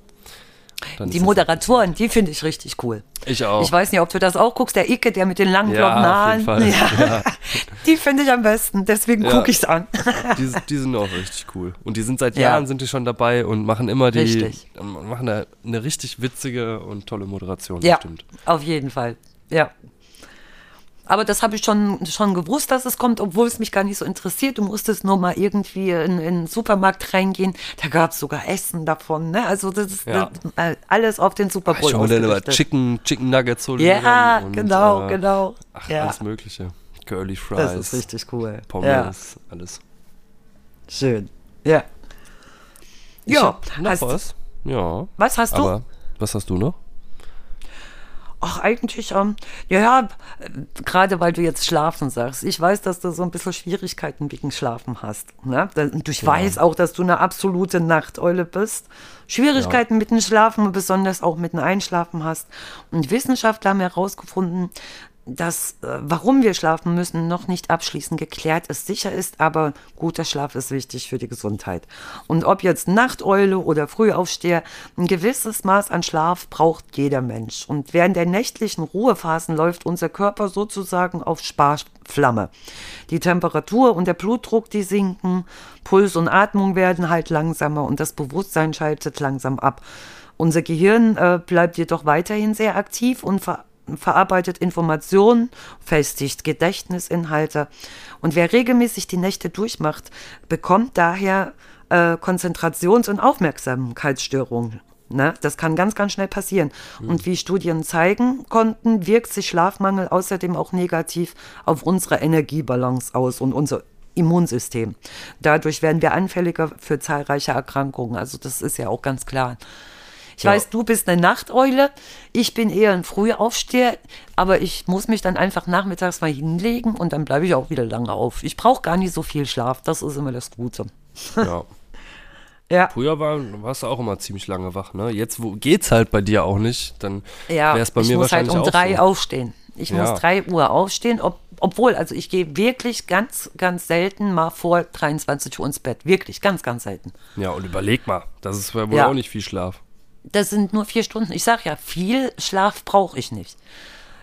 Dann die Moderatoren, die finde ich richtig cool. Ich auch. Ich weiß nicht, ob du das auch guckst, der Icke, der mit den langen Ja, blonden auf Haaren. jeden Fall. Ja. Die finde ich am besten, deswegen Ja. gucke ich es an. die, die sind auch richtig cool. Und die sind seit Ja. Jahren sind die schon dabei und machen immer die Richtig. machen eine, eine richtig witzige und tolle Moderation. Ja, das stimmt. auf jeden Fall. Ja. Aber das habe ich schon, schon gewusst, dass es kommt, obwohl es mich gar nicht so interessiert. Du musstest nur mal irgendwie in, in den Supermarkt reingehen. Da gab es sogar Essen davon. Ne? Also das ist Ja. das, alles auf den Super Bowl Ich dann immer ausgerichtet. Chicken, Chicken Nuggets hol ich mir Ja, und, genau, äh, genau. Ach, ja, alles Mögliche. Curly Fries, das ist richtig cool. Pommes, Ja, alles. schön. Ja. Ich Ja, noch hast, was? Ja. was hast du? Aber was hast du noch? Ach, eigentlich, ähm, ja, ja, gerade weil du jetzt schlafen sagst. Ich weiß, dass du so ein bisschen Schwierigkeiten wegen Schlafen hast. Ne? Und ich weiß auch, dass du eine absolute Nachteule bist. Schwierigkeiten mit dem Schlafen und besonders auch mit dem Einschlafen hast. Und Wissenschaftler haben herausgefunden, dass, äh, warum wir schlafen müssen, noch nicht abschließend geklärt ist. Sicher ist, aber guter Schlaf ist wichtig für die Gesundheit. Und ob jetzt Nachteule oder Frühaufsteher, ein gewisses Maß an Schlaf braucht jeder Mensch. Und während der nächtlichen Ruhephasen läuft unser Körper sozusagen auf Sparflamme. Die Temperatur und der Blutdruck, die sinken, Puls und Atmung werden halt langsamer und das Bewusstsein schaltet langsam ab. Unser Gehirn äh, bleibt jedoch weiterhin sehr aktiv und ver verarbeitet Informationen, festigt Gedächtnisinhalte. Und wer regelmäßig die Nächte durchmacht, bekommt daher äh, Konzentrations- und Aufmerksamkeitsstörungen. Ne? Das kann ganz, ganz schnell passieren. Und wie Studien zeigen konnten, wirkt sich Schlafmangel außerdem auch negativ auf unsere Energiebalance aus und unser Immunsystem. Dadurch werden wir anfälliger für zahlreiche Erkrankungen. Also das ist ja auch ganz klar. Ich Ja. weiß, du bist eine Nachteule. Ich bin eher ein Frühaufsteher, aber ich muss mich dann einfach nachmittags mal hinlegen und dann bleibe ich auch wieder lange auf. Ich brauche gar nicht so viel Schlaf. Das ist immer das Gute. Ja. Ja. Früher war, warst du auch immer ziemlich lange wach, ne? Jetzt wo, geht's halt bei dir auch nicht, dann Ja, wäre es bei ich mir muss halt wahrscheinlich um drei auch so. aufstehen. Ich Ja. muss drei Uhr aufstehen, ob, obwohl, also ich gehe wirklich ganz, ganz selten mal vor 23 Uhr ins Bett. Wirklich, ganz, ganz selten. Ja, und überleg mal, das ist wohl Ja. auch nicht viel Schlaf. Das sind nur vier Stunden. Ich sage ja, viel Schlaf brauche ich nicht.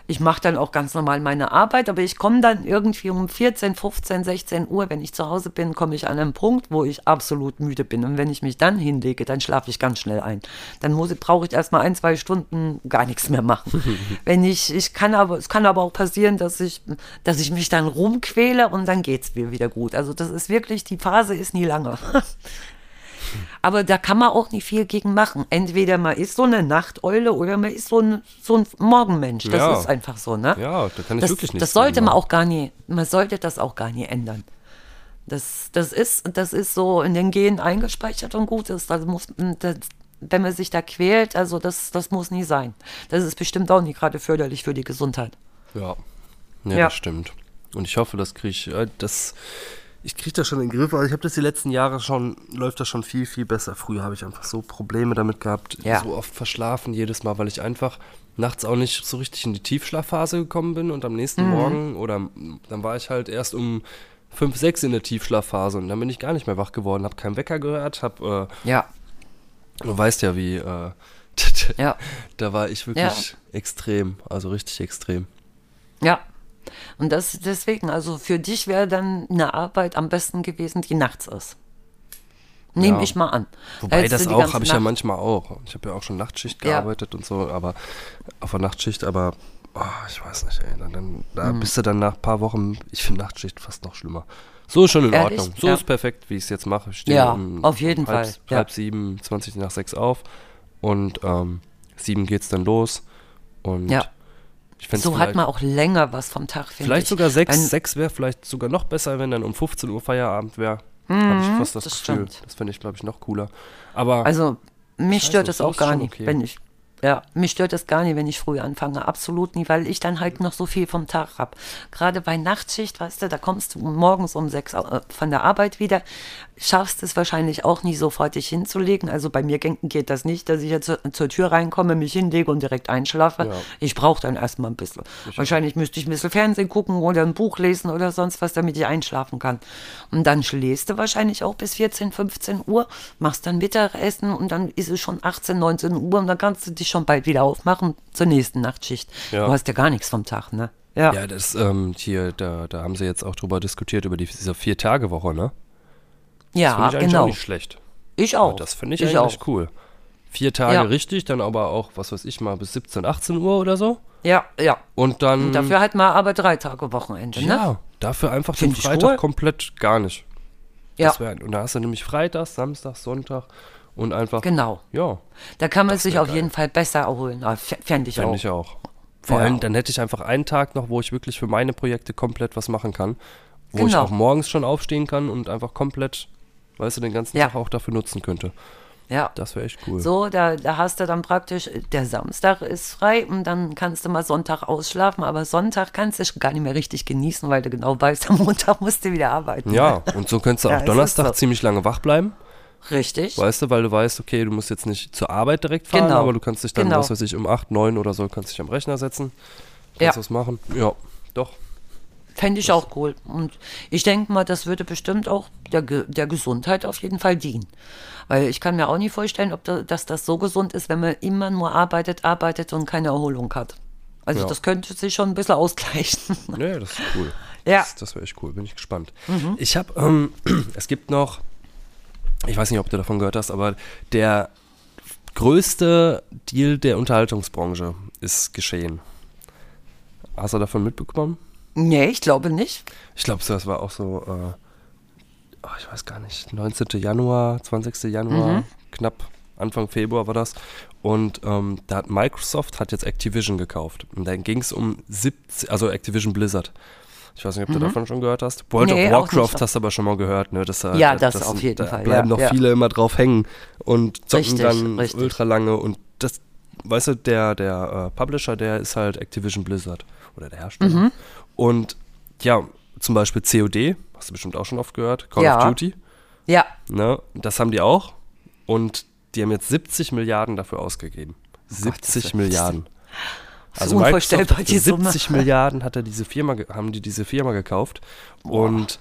Ich mache dann auch ganz normal meine Arbeit, aber ich komme dann irgendwie um 14, 15, 16 Uhr, wenn ich zu Hause bin, komme ich an einen Punkt, wo ich absolut müde bin. Und wenn ich mich dann hinlege, dann schlafe ich ganz schnell ein. Dann brauche ich erstmal ein, zwei Stunden gar nichts mehr machen. wenn ich, ich kann aber, es kann aber auch passieren, dass ich, dass ich mich dann rumquäle und dann geht es mir wieder gut. Also das ist wirklich, die Phase ist nie lange. Aber da kann man auch nicht viel gegen machen. Entweder man ist so eine Nachteule oder man ist so ein, so ein Morgenmensch. Das Ja. ist einfach so, ne? Ja, da kann ich das, wirklich nichts Das sollte gegen man auch gar nie, man sollte das auch gar nie ändern. Das, das, ist, das ist so in den Genen eingespeichert und gut ist. Also muss, das, wenn man sich da quält, also das, das muss nie sein. Das ist bestimmt auch nicht gerade förderlich für die Gesundheit. Ja. ja, Ja. das stimmt. Und ich hoffe, das kriege ich, äh, das, ich kriege das schon in den Griff. Also ich habe das die letzten Jahre schon, läuft das schon viel, viel besser. Früher habe ich einfach so Probleme damit gehabt, Ja. so oft verschlafen jedes Mal, weil ich einfach nachts auch nicht so richtig in die Tiefschlafphase gekommen bin und am nächsten Mhm. Morgen oder dann war ich halt erst um 5, 6 in der Tiefschlafphase und dann bin ich gar nicht mehr wach geworden, habe keinen Wecker gehört, habe, Ja. äh, du weißt ja, wie, äh, Ja. da war ich wirklich extrem, also richtig extrem. Ja. Und das deswegen, also für dich wäre dann eine Arbeit am besten gewesen, die nachts ist. Nehme Ja. ich mal an. Wobei Hättest du das auch habe ich ja Nacht- manchmal auch. Ich habe ja auch schon Nachtschicht Ja. gearbeitet und so, aber auf der Nachtschicht, aber Oh, ich weiß nicht, ey. Dann, dann, da bist du dann nach ein paar Wochen, ich finde Nachtschicht fast noch schlimmer. So ist schon in Ehrlich? Ordnung. So Ja. ist perfekt, wie ich es jetzt mache. Ich stehe Ja, um auf jeden halb, Fall, ja. Halb sieben, 20 nach sechs auf und ähm, sieben geht's dann los. Und Ja. So hat man auch länger was vom Tag, finde vielleicht ich. sogar sechs. Wenn- sechs wäre vielleicht sogar noch besser, wenn dann um 15 Uhr Feierabend wäre. Habe ich fast das, Mhm, das Gefühl. stimmt. Das fände ich, glaube ich, noch cooler. Aber Also mich stört es so auch gar nicht, okay. wenn ich ja, mich stört es gar nicht, wenn ich früh anfange. Absolut nicht, weil ich dann halt noch so viel vom Tag habe. Gerade bei Nachtschicht, weißt du, da kommst du morgens um sechs äh, von der Arbeit wieder, schaffst es wahrscheinlich auch nie sofort dich hinzulegen. Also bei mir ge- geht das nicht, dass ich jetzt zur, Tür reinkomme, mich hinlege und direkt einschlafe. Ja. Ich brauche dann erstmal ein bisschen. Wahrscheinlich müsste ich ein bisschen Fernsehen gucken oder ein Buch lesen oder sonst was, damit ich einschlafen kann. Und dann schläfst du wahrscheinlich auch bis 14, 15 Uhr, machst dann Mittagessen und dann ist es schon 18, 19 Uhr und dann kannst du dich schon bald wieder aufmachen zur nächsten Nachtschicht. Ja. Du hast ja gar nichts vom Tag, ne? Ja. ja, das ähm, hier, da, da haben sie jetzt auch drüber diskutiert, über die, diese Vier-Tage-Woche, ne? Das Ja, finde ich genau. auch nicht schlecht. Ich auch. Das finde ich, ich eigentlich auch. cool. Vier Tage Ja. richtig, dann aber auch, was weiß ich mal, bis 17, 18 Uhr oder so. Ja, ja. Und dann. Und dafür halt mal aber drei Tage Wochenende, ne? ja, dafür einfach den Find ich Freitag cool. komplett gar nicht. Ja, Das wär, und da hast du nämlich Freitag, Samstag, Sonntag und einfach. genau. Ja, Da kann man sich auf geil. jeden Fall besser erholen. Ah, Fände ich auch. ich auch. Vor Ja. allem, dann hätte ich einfach einen Tag noch, wo ich wirklich für meine Projekte komplett was machen kann. Wo ich Genau. auch morgens schon aufstehen kann und einfach komplett, weißt du, den ganzen Ja. Tag auch dafür nutzen könnte. Ja. Das wäre echt cool. So, da, da hast du dann praktisch, der Samstag ist frei und dann kannst du mal Sonntag ausschlafen, aber Sonntag kannst du gar nicht mehr richtig genießen, weil du genau weißt, am Montag musst du wieder arbeiten. Ja, und so könntest du Ja, auch Donnerstag so. ziemlich lange wach bleiben. Richtig. Weißt du, weil du weißt, okay, du musst jetzt nicht zur Arbeit direkt fahren, Genau. aber du kannst dich dann, Genau. was weiß ich, um 8, 9 oder so, kannst dich am Rechner setzen. Ja. Kannst was machen. Ja, doch. Fände ich auch cool. Und ich denke mal, das würde bestimmt auch der, der Gesundheit auf jeden Fall dienen. Weil ich kann mir auch nicht vorstellen, ob da, dass das so gesund ist, wenn man immer nur arbeitet, arbeitet und keine Erholung hat. Also Ja. das könnte sich schon ein bisschen ausgleichen. Nee, das ist cool. Ja. Das, das wäre echt cool, bin ich gespannt. Ich habe, ähm, es gibt noch, ich weiß nicht, ob du davon gehört hast, aber der größte Deal der Unterhaltungsbranche ist geschehen. Hast du davon mitbekommen? nee, ich glaube nicht. Ich glaube, das war auch so, äh, oh, ich weiß gar nicht, 19. Januar, 20. Januar, knapp Anfang Februar war das. Und ähm, da hat Microsoft hat jetzt Activision gekauft. Und dann ging es um 70, also Activision Blizzard. Ich weiß nicht, ob du davon schon gehört hast. World Nee, of Warcraft hast du aber schon mal gehört, ne? Das, äh, Ja, das auf jeden da Fall, bleiben ja, noch ja. viele immer drauf hängen und zocken Richtig, dann richtig. ultra lange. Und das, weißt du, der, der äh, Publisher, der ist halt Activision Blizzard oder der Hersteller. Mhm. Und ja, zum Beispiel COD, hast du bestimmt auch schon oft gehört, Call Ja. of Duty, Ja, ne? Das haben die auch. Und die haben jetzt 70 Milliarden dafür ausgegeben. Gottes 70 Willen. Milliarden. Also unvorstellbar, Microsoft die für Summe. 70 Milliarden hat er diese Firma, haben die diese Firma gekauft. Und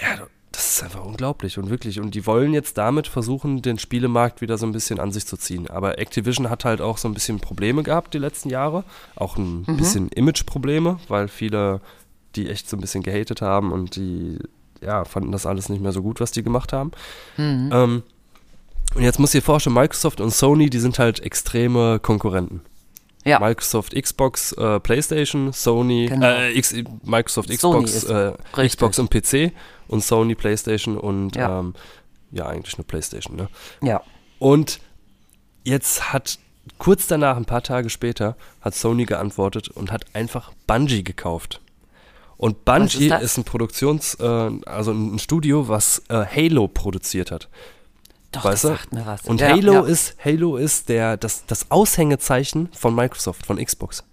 ja, das ist einfach unglaublich und wirklich. Und die wollen jetzt damit versuchen, den Spielemarkt wieder so ein bisschen an sich zu ziehen. Aber Activision hat halt auch so ein bisschen Probleme gehabt die letzten Jahre. Auch ein Mhm. bisschen Image-Probleme, weil viele die echt so ein bisschen gehatet haben und die ja, fanden das alles nicht mehr so gut, was die gemacht haben. Mhm. Ähm, und jetzt muss ich dir vorstellen, Microsoft und Sony, die sind halt extreme Konkurrenten. Ja. Microsoft Xbox, äh, PlayStation, Sony, Genau. äh, X, Microsoft Xbox, äh. Xbox und PC und Sony PlayStation und Ja. ähm, ja eigentlich nur PlayStation. Ne? ja. Und jetzt hat kurz danach, ein paar Tage später, hat Sony geantwortet und hat einfach Bungie gekauft. Und Bungie ist ist, ein Produktions, äh, also ein Studio, was äh, Halo produziert hat. Doch, Weißt das du? sagt mir was. Und ja, Halo ja. ist Halo ist der das, das Aushängezeichen von Microsoft, von Xbox.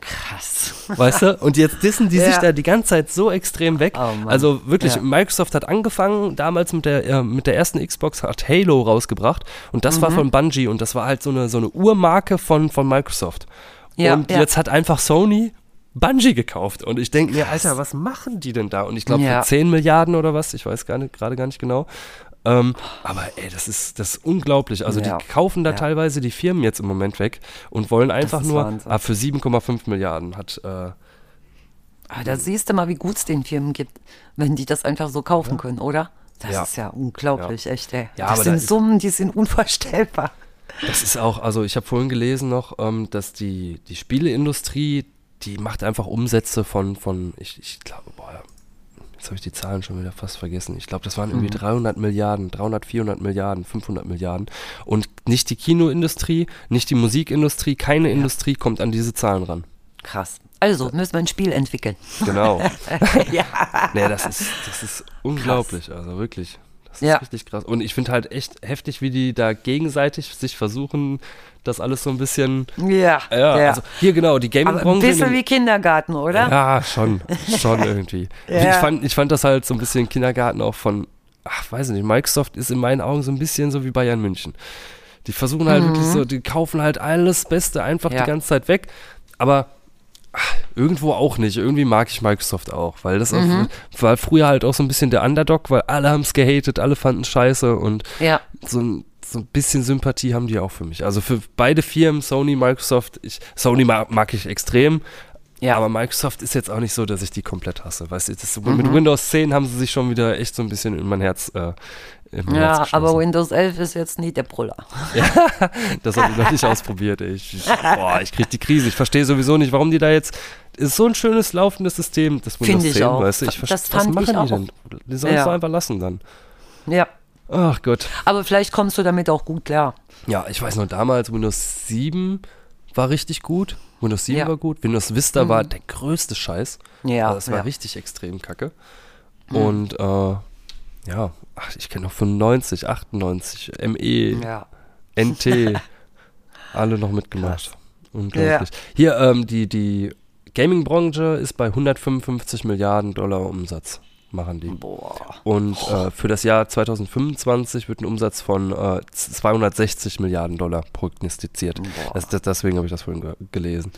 krass. Weißt du? Und jetzt dissen die sich Ja. da die ganze Zeit so extrem weg. Oh also wirklich, Ja. Microsoft hat angefangen, damals mit der, äh, mit der ersten Xbox, hat Halo rausgebracht. Und das Mhm. war von Bungie und das war halt so eine, so eine Urmarke von, von Microsoft. Ja, und jetzt hat einfach Sony Bungie gekauft. Und ich denke mir, Alter, was machen die denn da? Und ich glaube, für 10 Milliarden oder was, ich weiß gar nicht, gerade gar nicht genau. Ähm, aber ey, das ist, das ist unglaublich. Also Ja. die kaufen da Ja. teilweise die Firmen jetzt im Moment weg und wollen einfach nur, Wahnsinn. ah, für 7,5 Milliarden hat, äh, Aber Ah, da siehst du mal, wie gut es den Firmen gibt, wenn die das einfach so kaufen können, oder? Das Ja. ist ja unglaublich, echt, ey. Ja, das aber sind da Summen, die sind unvorstellbar. Das ist auch, also ich habe vorhin gelesen noch, ähm, dass die, die Spieleindustrie die macht einfach Umsätze von, von ich, ich glaube, boah, jetzt habe ich die Zahlen schon wieder fast vergessen. Ich glaube, das waren irgendwie 300 Milliarden, 300, 400 Milliarden, 500 Milliarden. Und nicht die Kinoindustrie, nicht die Musikindustrie, keine Industrie kommt an diese Zahlen ran. Krass. Also müssen wir ein Spiel entwickeln. Genau. ja. nee, das ist, das ist unglaublich, also wirklich. Das ist Ja. richtig krass. Und ich finde halt echt heftig, wie die da gegenseitig sich versuchen, das alles so ein bisschen. Ja. Ja, also hier genau, die Aber ein Gaming-Branche. in bisschen wie Kindergarten, oder? Ja, schon, schon irgendwie. Ja. Ich, fand, ich fand das halt so ein bisschen Kindergarten auch von, ach, weiß ich nicht, Microsoft ist in meinen Augen so ein bisschen so wie Bayern München. Die versuchen halt wirklich so, die kaufen halt alles Beste einfach Mhm. Ja. die ganze Zeit weg, aber ach, irgendwo auch nicht. Irgendwie mag ich Microsoft auch, weil das Mhm. auch, war früher halt auch so ein bisschen der Underdog, weil alle haben es gehatet, alle fanden scheiße und Ja. so ein, so ein bisschen Sympathie haben die auch für mich. Also für beide Firmen, Sony, Microsoft, ich, Sony mag, mag ich extrem, Ja. aber Microsoft ist jetzt auch nicht so, dass ich die komplett hasse. Weißt du, das, Mhm. mit Windows 10 haben sie sich schon wieder echt so ein bisschen in mein Herz. Äh, in mein Ja, Herz aber. Windows 11 ist jetzt nie der Brüller. Das habe ich noch nicht ausprobiert. Ich, ich, boah, ich krieg die Krise. Ich verstehe sowieso nicht, warum die da jetzt. Ist so ein schönes laufendes System, das Windows ich 10, auch. weißt du? Ich Das verstehe, was machen die denn? Die sollen es Ja. einfach lassen dann. Ja. Ach Gott. Aber vielleicht kommst du damit auch gut klar. Ja, ich weiß noch, damals Windows 7 war richtig gut. Windows 7 Ja. Mhm. war gut. Windows Vista war der größte Scheiß. Ja, Also das war ja. Mhm. richtig extrem kacke. Und äh, ja, ach, ich kenne noch 95, 98, ME, Ja. NT, alle noch mitgemacht. Unglaublich. Hier, ähm, die, die Gaming-Branche ist bei 155 Milliarden Dollar Umsatz, machen die. Boah. Und äh, für das Jahr 2025 wird ein Umsatz von äh, 260 Milliarden Dollar prognostiziert. Das, das, deswegen habe ich das vorhin ge gelesen.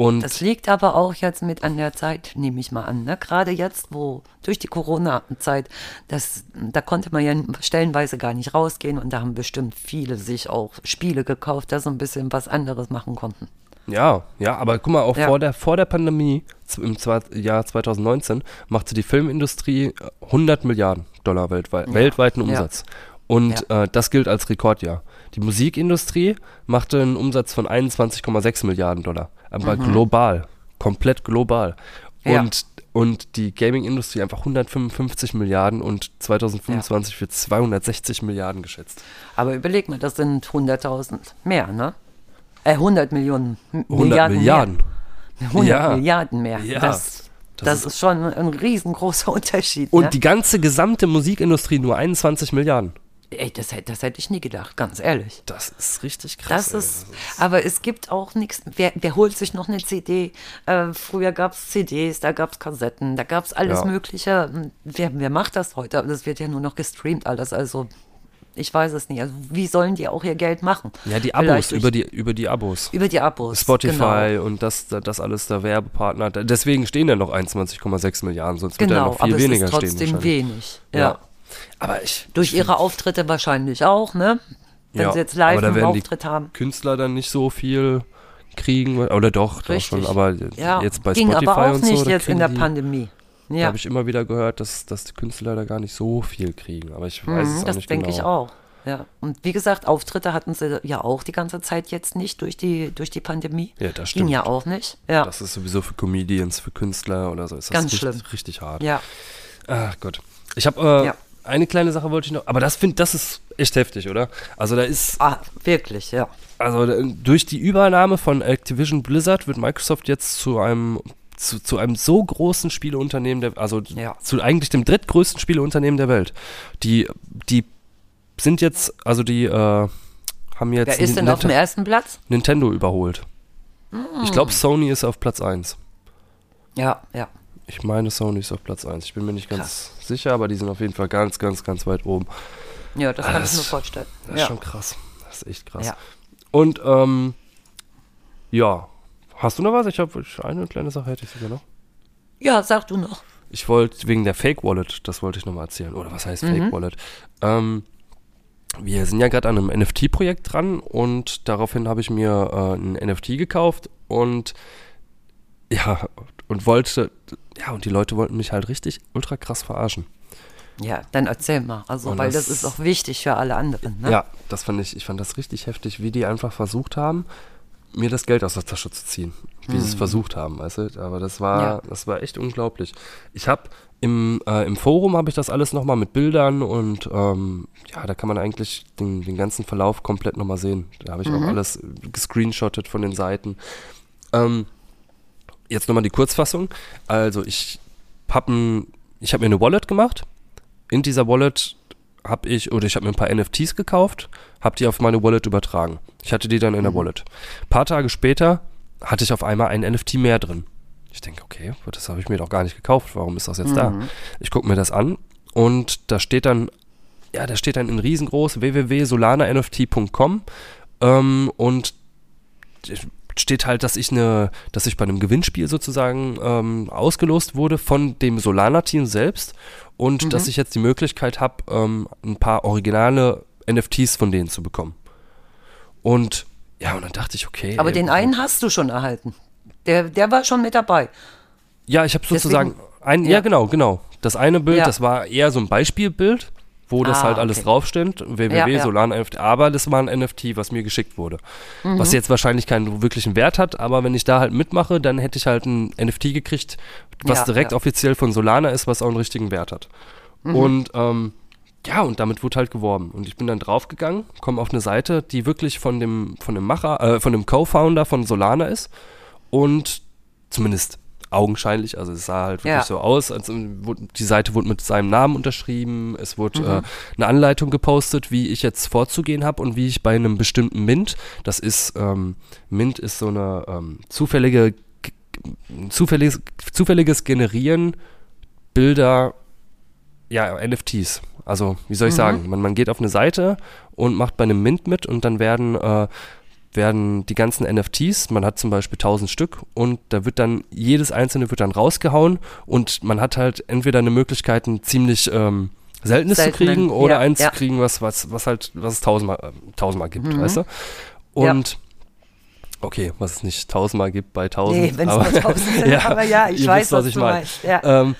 Und Das liegt aber auch jetzt mit an der Zeit, nehme ich mal an. Ne? Gerade jetzt, wo durch die Corona-Zeit, das, da konnte man ja stellenweise gar nicht rausgehen und da haben bestimmt viele sich auch Spiele gekauft, da so ein bisschen was anderes machen konnten. Ja, ja, aber guck mal, auch Ja. vor, der, vor der Pandemie, im Jahr 2019, machte die Filmindustrie äh, 100 Milliarden Dollar weltweit, weltweiten Ja. Umsatz. Und äh, das gilt als Rekordjahr. Die Musikindustrie machte einen Umsatz von 21,6 Milliarden Dollar. Aber global, komplett global. Mhm. Ja. Und, und die Gaming-Industrie einfach 155 Milliarden und 2025 wird 260 Milliarden geschätzt. Aber überleg mal, das sind 100.000 mehr, ne? Äh, 100 Millionen. M 100 Milliarden. Milliarden. Mehr. 100 Ja. Milliarden mehr. Ja. Das, Das das, ist- schon ein riesengroßer Unterschied. Und ne? die ganze gesamte Musikindustrie nur 21 Milliarden. Ey, das, das hätte ich nie gedacht, ganz ehrlich. Das ist richtig krass. Das ist, aber es gibt auch nichts. Wer, wer holt sich noch eine CD? Äh, früher gab es CDs, da gab es Kassetten, da gab es alles Ja. Mögliche. Wer, wer macht das heute? Das wird ja nur noch gestreamt alles. Also ich weiß es nicht. Also wie sollen die auch ihr Geld machen? Ja, die Abos, Vielleicht über die, über die Abos. über die Abos. Spotify Genau. und das, das alles der Werbepartner. Da- Deswegen stehen ja noch 21,6 Milliarden, sonst wird ja Genau, noch viel aber weniger es ist stehen. trotzdem wenig. Ja. Ja. Aber ich. Durch ihre Auftritte wahrscheinlich auch, ne? Wenn Ja, sie jetzt live da einen Auftritt haben. Künstler dann nicht so viel kriegen. Oder doch, doch Richtig. schon. Aber Ja, jetzt bei ging Spotify aber auch und so. nicht da jetzt in der die, Pandemie. Da Ja, habe ich immer wieder gehört, dass, dass die Künstler da gar nicht so viel kriegen. Aber ich weiß es Mhm, auch das nicht denke genau. ich auch. Ja. Und wie gesagt, Auftritte hatten sie ja auch die ganze Zeit jetzt nicht durch die, durch die Pandemie. Ja, das Ging stimmt. ja auch nicht. Ja. Das ist sowieso für Comedians, für Künstler oder so. Ist das Ganz richtig, schlimm. richtig hart. ja. Ach Gott. Ich habe äh, Ja. eine kleine Sache wollte ich noch, aber das finde das ist echt heftig, oder? Also da ist Ah, wirklich, ja. also da- durch die Übernahme von Activision Blizzard wird Microsoft jetzt zu einem zu, zu einem so großen Spieleunternehmen der also Ja. zu eigentlich dem drittgrößten Spieleunternehmen der Welt. Die die sind jetzt also die äh, haben jetzt Wer ist denn auf dem ersten Platz? Nintendo überholt. Ich Mm. glaube Sony ist auf Platz 1. Ja, ja. Ich meine, Sony ist auf Platz 1. Ich bin mir nicht ganz sicher, aber die sind auf jeden Fall ganz, ganz, ganz weit oben. Ja, das kann das- ich mir vorstellen. Das ist ja. schon krass. Das ist echt krass. Ja. Und, ähm, ja. Hast du noch was? Ich habe eine kleine Sache hätte ich sogar noch. ja, sag du noch. Ich wollte wegen der Fake Wallet, das wollte ich nochmal erzählen. Oder was heißt Mhm. Fake Wallet? Ähm, wir sind ja gerade an einem NFT-Projekt dran und daraufhin habe ich mir äh, ein NFT gekauft und ja, und wollte, ja, und die Leute wollten mich halt richtig ultra krass verarschen. Ja, dann erzähl mal. Also, Und weil das- das ist auch wichtig für alle anderen. Ne? Ja, das fand ich, ich fand das richtig heftig, wie die einfach versucht haben, mir das Geld aus der Tasche zu ziehen. wie sie es versucht haben, weißt du? Aber das war, Ja. das war echt unglaublich. Ich habe im, äh, im Forum habe ich das alles nochmal mit Bildern und ähm, ja, da kann man eigentlich den, den ganzen Verlauf komplett nochmal sehen. Da habe ich auch alles gescreenshottet von den Seiten. Ähm, jetzt nochmal die Kurzfassung. Also ich habe hab mir eine Wallet gemacht. In dieser Wallet habe ich, oder ich habe mir ein paar NFTs gekauft, habe die auf meine Wallet übertragen. Ich hatte die dann in der Wallet. Ein paar Tage später hatte ich auf einmal ein NFT mehr drin. Ich denke, okay, das habe ich mir doch gar nicht gekauft. Warum ist das jetzt da? Ich gucke mir das an und da steht dann, ja, da steht dann in riesengroß www.solananft.com ähm, und steht halt, dass ich eine, dass ich bei einem Gewinnspiel sozusagen ähm, ausgelost wurde von dem Solana-Team selbst und dass ich jetzt die Möglichkeit habe, ähm, ein paar originale NFTs von denen zu bekommen. Und ja, und dann dachte ich, okay. Aber ey, den einen hast du schon erhalten. Der, der war schon mit dabei. Ja, ich habe sozusagen ein, ja. ja. genau, genau. Das eine Bild, Ja. das war eher so ein Beispielbild, wo das Ah, halt alles okay. draufsteht, www, ja. Solana NFT, aber das war ein NFT, was mir geschickt wurde. Mhm. Was jetzt wahrscheinlich keinen wirklichen Wert hat, aber wenn ich da halt mitmache, dann hätte ich halt ein NFT gekriegt, was Ja, direkt offiziell von Solana ist, was auch einen richtigen Wert hat. Mhm. Und ähm, ja, und damit wurde halt geworben. Und ich bin dann draufgegangen, komme auf eine Seite, die wirklich von dem, von dem Macher, äh, von dem Co-Founder von Solana ist. Und zumindest augenscheinlich, also es sah halt wirklich Ja. so aus, als wurde- die Seite wurde mit seinem Namen unterschrieben, es wurde Mhm. äh, eine Anleitung gepostet, wie ich jetzt vorzugehen habe und wie ich bei einem bestimmten Mint, das ist, ähm, Mint ist so eine ähm, zufällige, zufälliges, zufälliges Generieren Bilder, ja, NFTs. Also, wie soll ich sagen? Man, man geht auf eine Seite und macht bei einem Mint mit und dann werden, äh, werden die ganzen NFTs, man hat zum Beispiel 1000 Stück und da wird dann, jedes einzelne wird dann rausgehauen und man hat halt entweder eine Möglichkeit, ein ziemlich ähm, seltenes zu Seltenen, kriegen oder ja, eins ja. zu kriegen, was, was, was halt, was es tausendmal, äh, tausendmal gibt, weißt du? Ja. Und okay, was es nicht tausendmal gibt bei tausend. Nee, wenn es aber- nur tausend sind. aber ja, ich weiß, wisst, was, ich du mein. meinst. Ja. Ähm,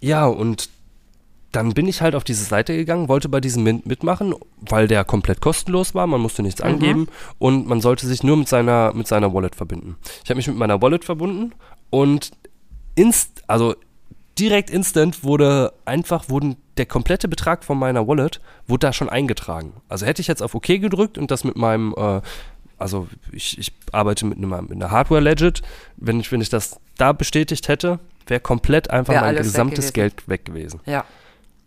ja, und dann bin ich halt auf diese Seite gegangen, wollte bei diesem Mint mitmachen, weil der komplett kostenlos war, man musste nichts angeben und man sollte sich nur mit seiner, mit seiner Wallet verbinden. Ich habe mich mit meiner Wallet verbunden und inst, also direkt instant wurde einfach, wurden der komplette Betrag von meiner Wallet, wurde da schon eingetragen. Also hätte ich jetzt auf OK gedrückt und das mit meinem, äh, also ich, ich arbeite mit, einer- mit einer Hardware-Legit, wenn ich, wenn ich das da bestätigt hätte, wäre komplett einfach Wär mein weg gesamtes gewesen. Geld weg gewesen. ja.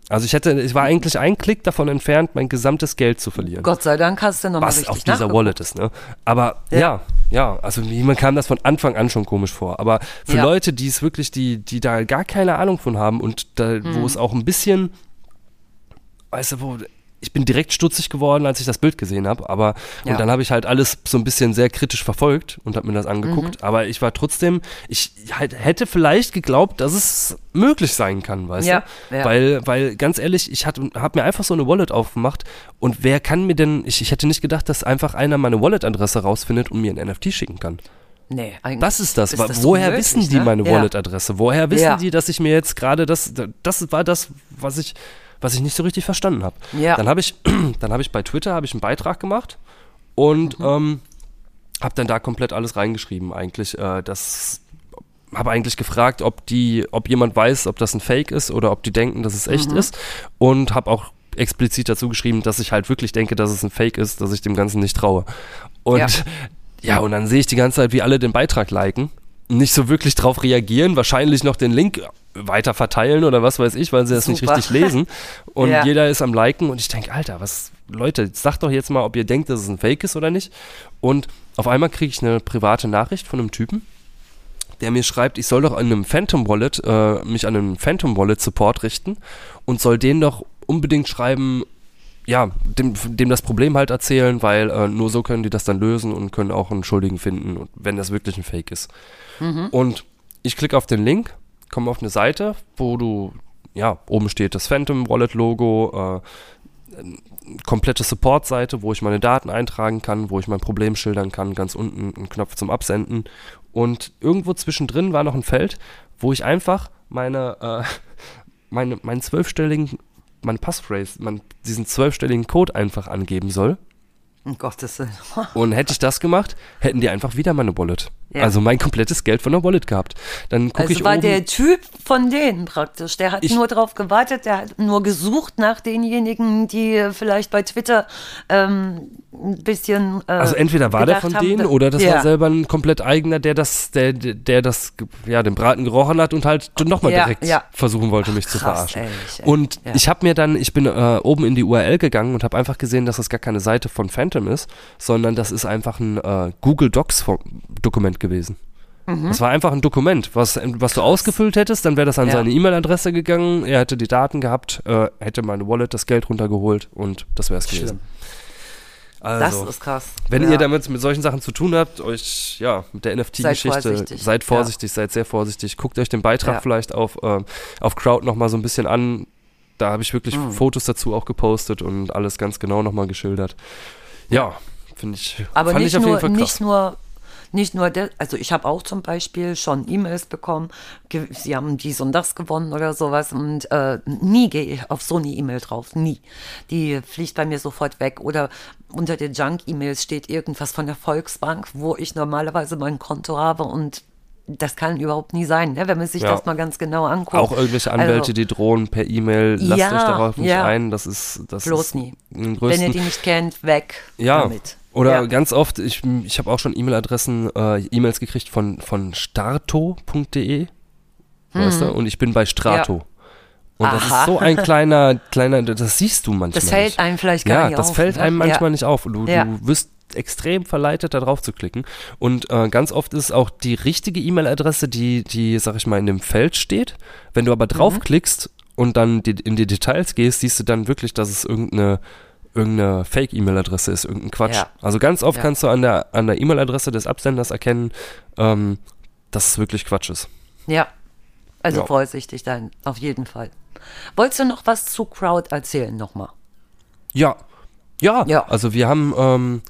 Also ich hätte, ich war eigentlich ein Klick davon entfernt, mein gesamtes Geld zu verlieren. Gott sei Dank hast du nochmal was auf dieser. Wallet ist, ne? Aber Ja. ja, ja, also mir kam das von Anfang an schon komisch vor. Aber für Ja. Leute, die es wirklich, die, die da gar keine Ahnung von haben und da, Mhm. wo es auch ein bisschen, weißt du, wo, ich bin direkt stutzig geworden, als ich das Bild gesehen habe, aber Ja. und dann habe ich halt alles so ein bisschen sehr kritisch verfolgt und habe mir das angeguckt, Mhm. aber ich war trotzdem, ich halt, hätte vielleicht geglaubt, dass es möglich sein kann, weißt Ja, du? ja. Weil, weil ganz ehrlich, ich habe mir einfach so eine Wallet aufgemacht und wer kann mir denn, ich, ich hätte nicht gedacht, dass einfach einer meine Wallet-Adresse rausfindet und mir ein NFT schicken kann. Nee, eigentlich Das ist das. ist das Woher wissen die ne? meine. Wallet-Adresse? Woher wissen die, dass ich mir jetzt gerade das, das war das, was ich, was ich nicht so richtig verstanden habe. Ja. Dann habe ich, dann habe ich bei Twitter habe ich einen Beitrag gemacht und Mhm. ähm, habe dann da komplett alles reingeschrieben. Eigentlich, äh, das habe eigentlich gefragt, ob die, ob jemand weiß, ob das ein Fake ist oder ob die denken, dass es echt ist und habe auch explizit dazu geschrieben, dass ich halt wirklich denke, dass es ein Fake ist, dass ich dem Ganzen nicht traue. Und Ja. ja, und dann sehe ich die ganze Zeit, wie alle den Beitrag liken, nicht so wirklich drauf reagieren, wahrscheinlich noch den Link weiter verteilen oder was weiß ich, weil sie das nicht Super. richtig lesen. Und Ja. jeder ist am Liken und ich denke, Alter, was, Leute, sagt doch jetzt mal, ob ihr denkt, dass es ein Fake ist oder nicht. Und auf einmal kriege ich eine private Nachricht von einem Typen, der mir schreibt, ich soll doch an einem Phantom Wallet, äh, mich an einen Phantom Wallet Support richten und soll denen doch unbedingt schreiben, ja, dem, dem das Problem halt erzählen, weil äh, nur so können die das dann lösen und können auch einen Schuldigen finden, wenn das wirklich ein Fake ist. Und ich klicke auf den Link, komme auf eine Seite, wo du, ja, oben steht das Phantom Wallet Logo, äh, komplette Support-Seite, wo ich meine Daten eintragen kann, wo ich mein Problem schildern kann, ganz unten ein Knopf zum Absenden. Und irgendwo zwischendrin war noch ein Feld, wo ich einfach meine, äh, meine, meinen zwölfstelligen, mein Passphrase, mein, diesen zwölfstelligen Code einfach angeben soll. Um Gottes Willen. Und hätte ich das gemacht, hätten die einfach wieder meine Wallet. Ja. Also mein komplettes Geld von der Wallet gehabt. Dann gucke Also ich war oben, der Typ von denen praktisch. Der hat Ich- nur drauf gewartet, der hat nur gesucht nach denjenigen, die vielleicht bei Twitter ähm, ein bisschen. Äh, Also entweder war der von haben, denen oder das ja. war selber ein komplett eigener, der das, der, der- das, ja, den Braten gerochen hat und halt nochmal Ja, direkt versuchen wollte, mich zu krass, verarschen. ehrlich. Und ich habe mir dann, ich bin äh, oben in die URL gegangen und habe einfach gesehen, dass das gar keine Seite von Phantom ist, sondern das ist einfach ein äh, Google Docs Fo- Dokument gewesen. Mhm. Das war einfach ein Dokument, was, was du ausgefüllt hättest, dann wäre das an Ja. seine E-Mail-Adresse gegangen, er hätte die Daten gehabt, äh, hätte meine Wallet das Geld runtergeholt und das wäre es gewesen. Also, das ist krass. wenn ja. ihr damit mit solchen Sachen zu tun habt, euch ja mit der NFT-Geschichte, vorsichtig. seid vorsichtig, seid sehr vorsichtig. Guckt euch den Beitrag Ja. vielleicht auf, äh, auf Crowd nochmal so ein bisschen an. Da habe ich wirklich Mhm. Fotos dazu auch gepostet und alles ganz genau nochmal geschildert. Ja, finde ich. Aber fand nicht ich auf jeden nur, Fall krass. nicht nur, nicht nur, de, also ich habe auch zum Beispiel schon E-Mails bekommen, sie haben dies und das gewonnen oder sowas und äh, nie gehe ich auf so eine E-Mail drauf, nie. Die fliegt bei mir sofort weg oder unter den Junk-E-Mails steht irgendwas von der Volksbank, wo ich normalerweise mein Konto habe und das kann überhaupt nie sein, ne? wenn man sich Ja. das mal ganz genau anguckt. Auch irgendwelche Anwälte, Also, die drohen per E-Mail, lasst Ja, euch darauf nicht ja. ein. Das ist das Bloß ist nie. wenn ihr die nicht kennt, weg Ja, damit. Oder Ja. ganz oft, ich, ich habe auch schon E-Mail-Adressen, äh, E-Mails gekriegt von, von starto.de, weißt du, und ich bin bei Strato. Ja. Und das Aha. ist so ein kleiner, kleiner, das siehst du manchmal Das fällt nicht. einem vielleicht gar ja, nicht das auf. fällt ne? einem manchmal ja. nicht auf. Du, Ja. du wirst extrem verleitet, da drauf zu klicken. Und äh, ganz oft ist auch die richtige E-Mail-Adresse, die, die, sag ich mal, in dem Feld steht. Wenn du aber Mhm. draufklickst und dann die, in die Details gehst, siehst du dann wirklich, dass es irgendeine irgendeine Fake-E-Mail-Adresse ist, irgendein Quatsch. Ja. Also ganz oft Ja. kannst du an der, an der E-Mail-Adresse des Absenders erkennen, ähm, dass es wirklich Quatsch ist. Ja, also Ja. vorsichtig dann, auf jeden Fall. Wolltest du noch was zu Crowd erzählen nochmal? Ja, ja. Ja. Also wir haben, ähm,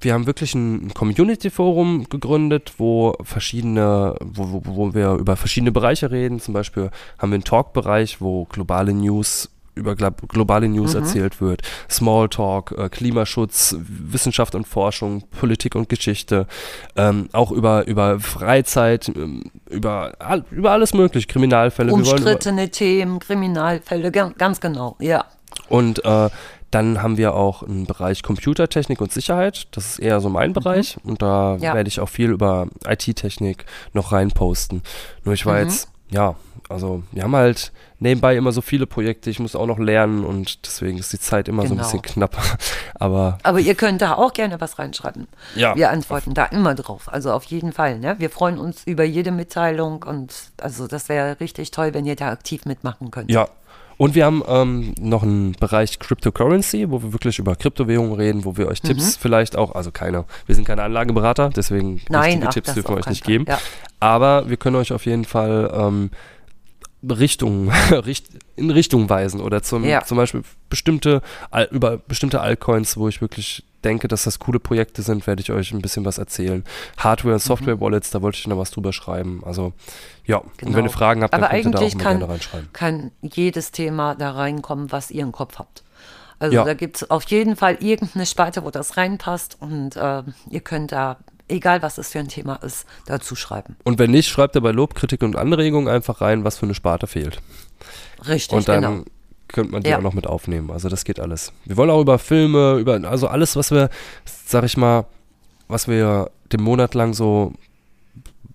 wir haben wirklich ein Community-Forum gegründet, wo verschiedene, wo, wo, wo wir über verschiedene Bereiche reden. Zum Beispiel haben wir einen Talk-Bereich, wo globale News über globale News erzählt wird, Smalltalk, äh, Klimaschutz, Wissenschaft und Forschung, Politik und Geschichte, ähm, auch über, über Freizeit, ähm, über, über alles mögliche, Kriminalfälle. Umstrittene Themen, Kriminalfälle, ga- ganz genau, ja. Und äh, dann haben wir auch einen Bereich Computertechnik und Sicherheit. Das ist eher so mein Bereich. Und da Mhm. Ja. werde ich auch viel über IT-Technik noch reinposten. Nur ich Mhm. war jetzt, ja, also wir haben halt nebenbei immer so viele Projekte. Ich muss auch noch lernen und deswegen ist die Zeit immer so ein Genau. bisschen knapp. Aber Aber ihr könnt da auch gerne was reinschreiben. Ja. Wir antworten da immer drauf. Also auf jeden Fall. Ne? Wir freuen uns über jede Mitteilung und also das wäre richtig toll, wenn ihr da aktiv mitmachen könnt. ja. Und wir haben ähm, noch einen Bereich Cryptocurrency, wo wir wirklich über Kryptowährungen reden, wo wir euch Mhm. Tipps vielleicht auch, also keine, wir sind keine Anlageberater, deswegen Nein, richtige ach, Tipps dürfen wir euch nicht Fall. geben. Ja. Aber wir können euch auf jeden Fall ähm, Richtungen, richt, in Richtung weisen oder zum, Ja. zum Beispiel bestimmte, über bestimmte Altcoins, wo ich wirklich denke, dass das coole Projekte sind, werde ich euch ein bisschen was erzählen. Hardware- und Software-Wallets, da wollte ich noch was drüber schreiben. Also ja, und Genau. wenn ihr Fragen habt, dann Aber könnt ihr da auch mal kann, gerne reinschreiben. kann jedes Thema da reinkommen, was ihr im Kopf habt. Also Ja. da gibt es auf jeden Fall irgendeine Sparte, wo das reinpasst und äh, ihr könnt da, egal was es für ein Thema ist, dazu schreiben. Und wenn nicht, schreibt ihr bei Lob, Kritik und Anregungen einfach rein, was für eine Sparte fehlt. Richtig, Und dann genau. könnte man die Ja. auch noch mit aufnehmen. Also das geht alles. Wir wollen auch über Filme, über also alles, was wir, sag ich mal, was wir den Monat lang so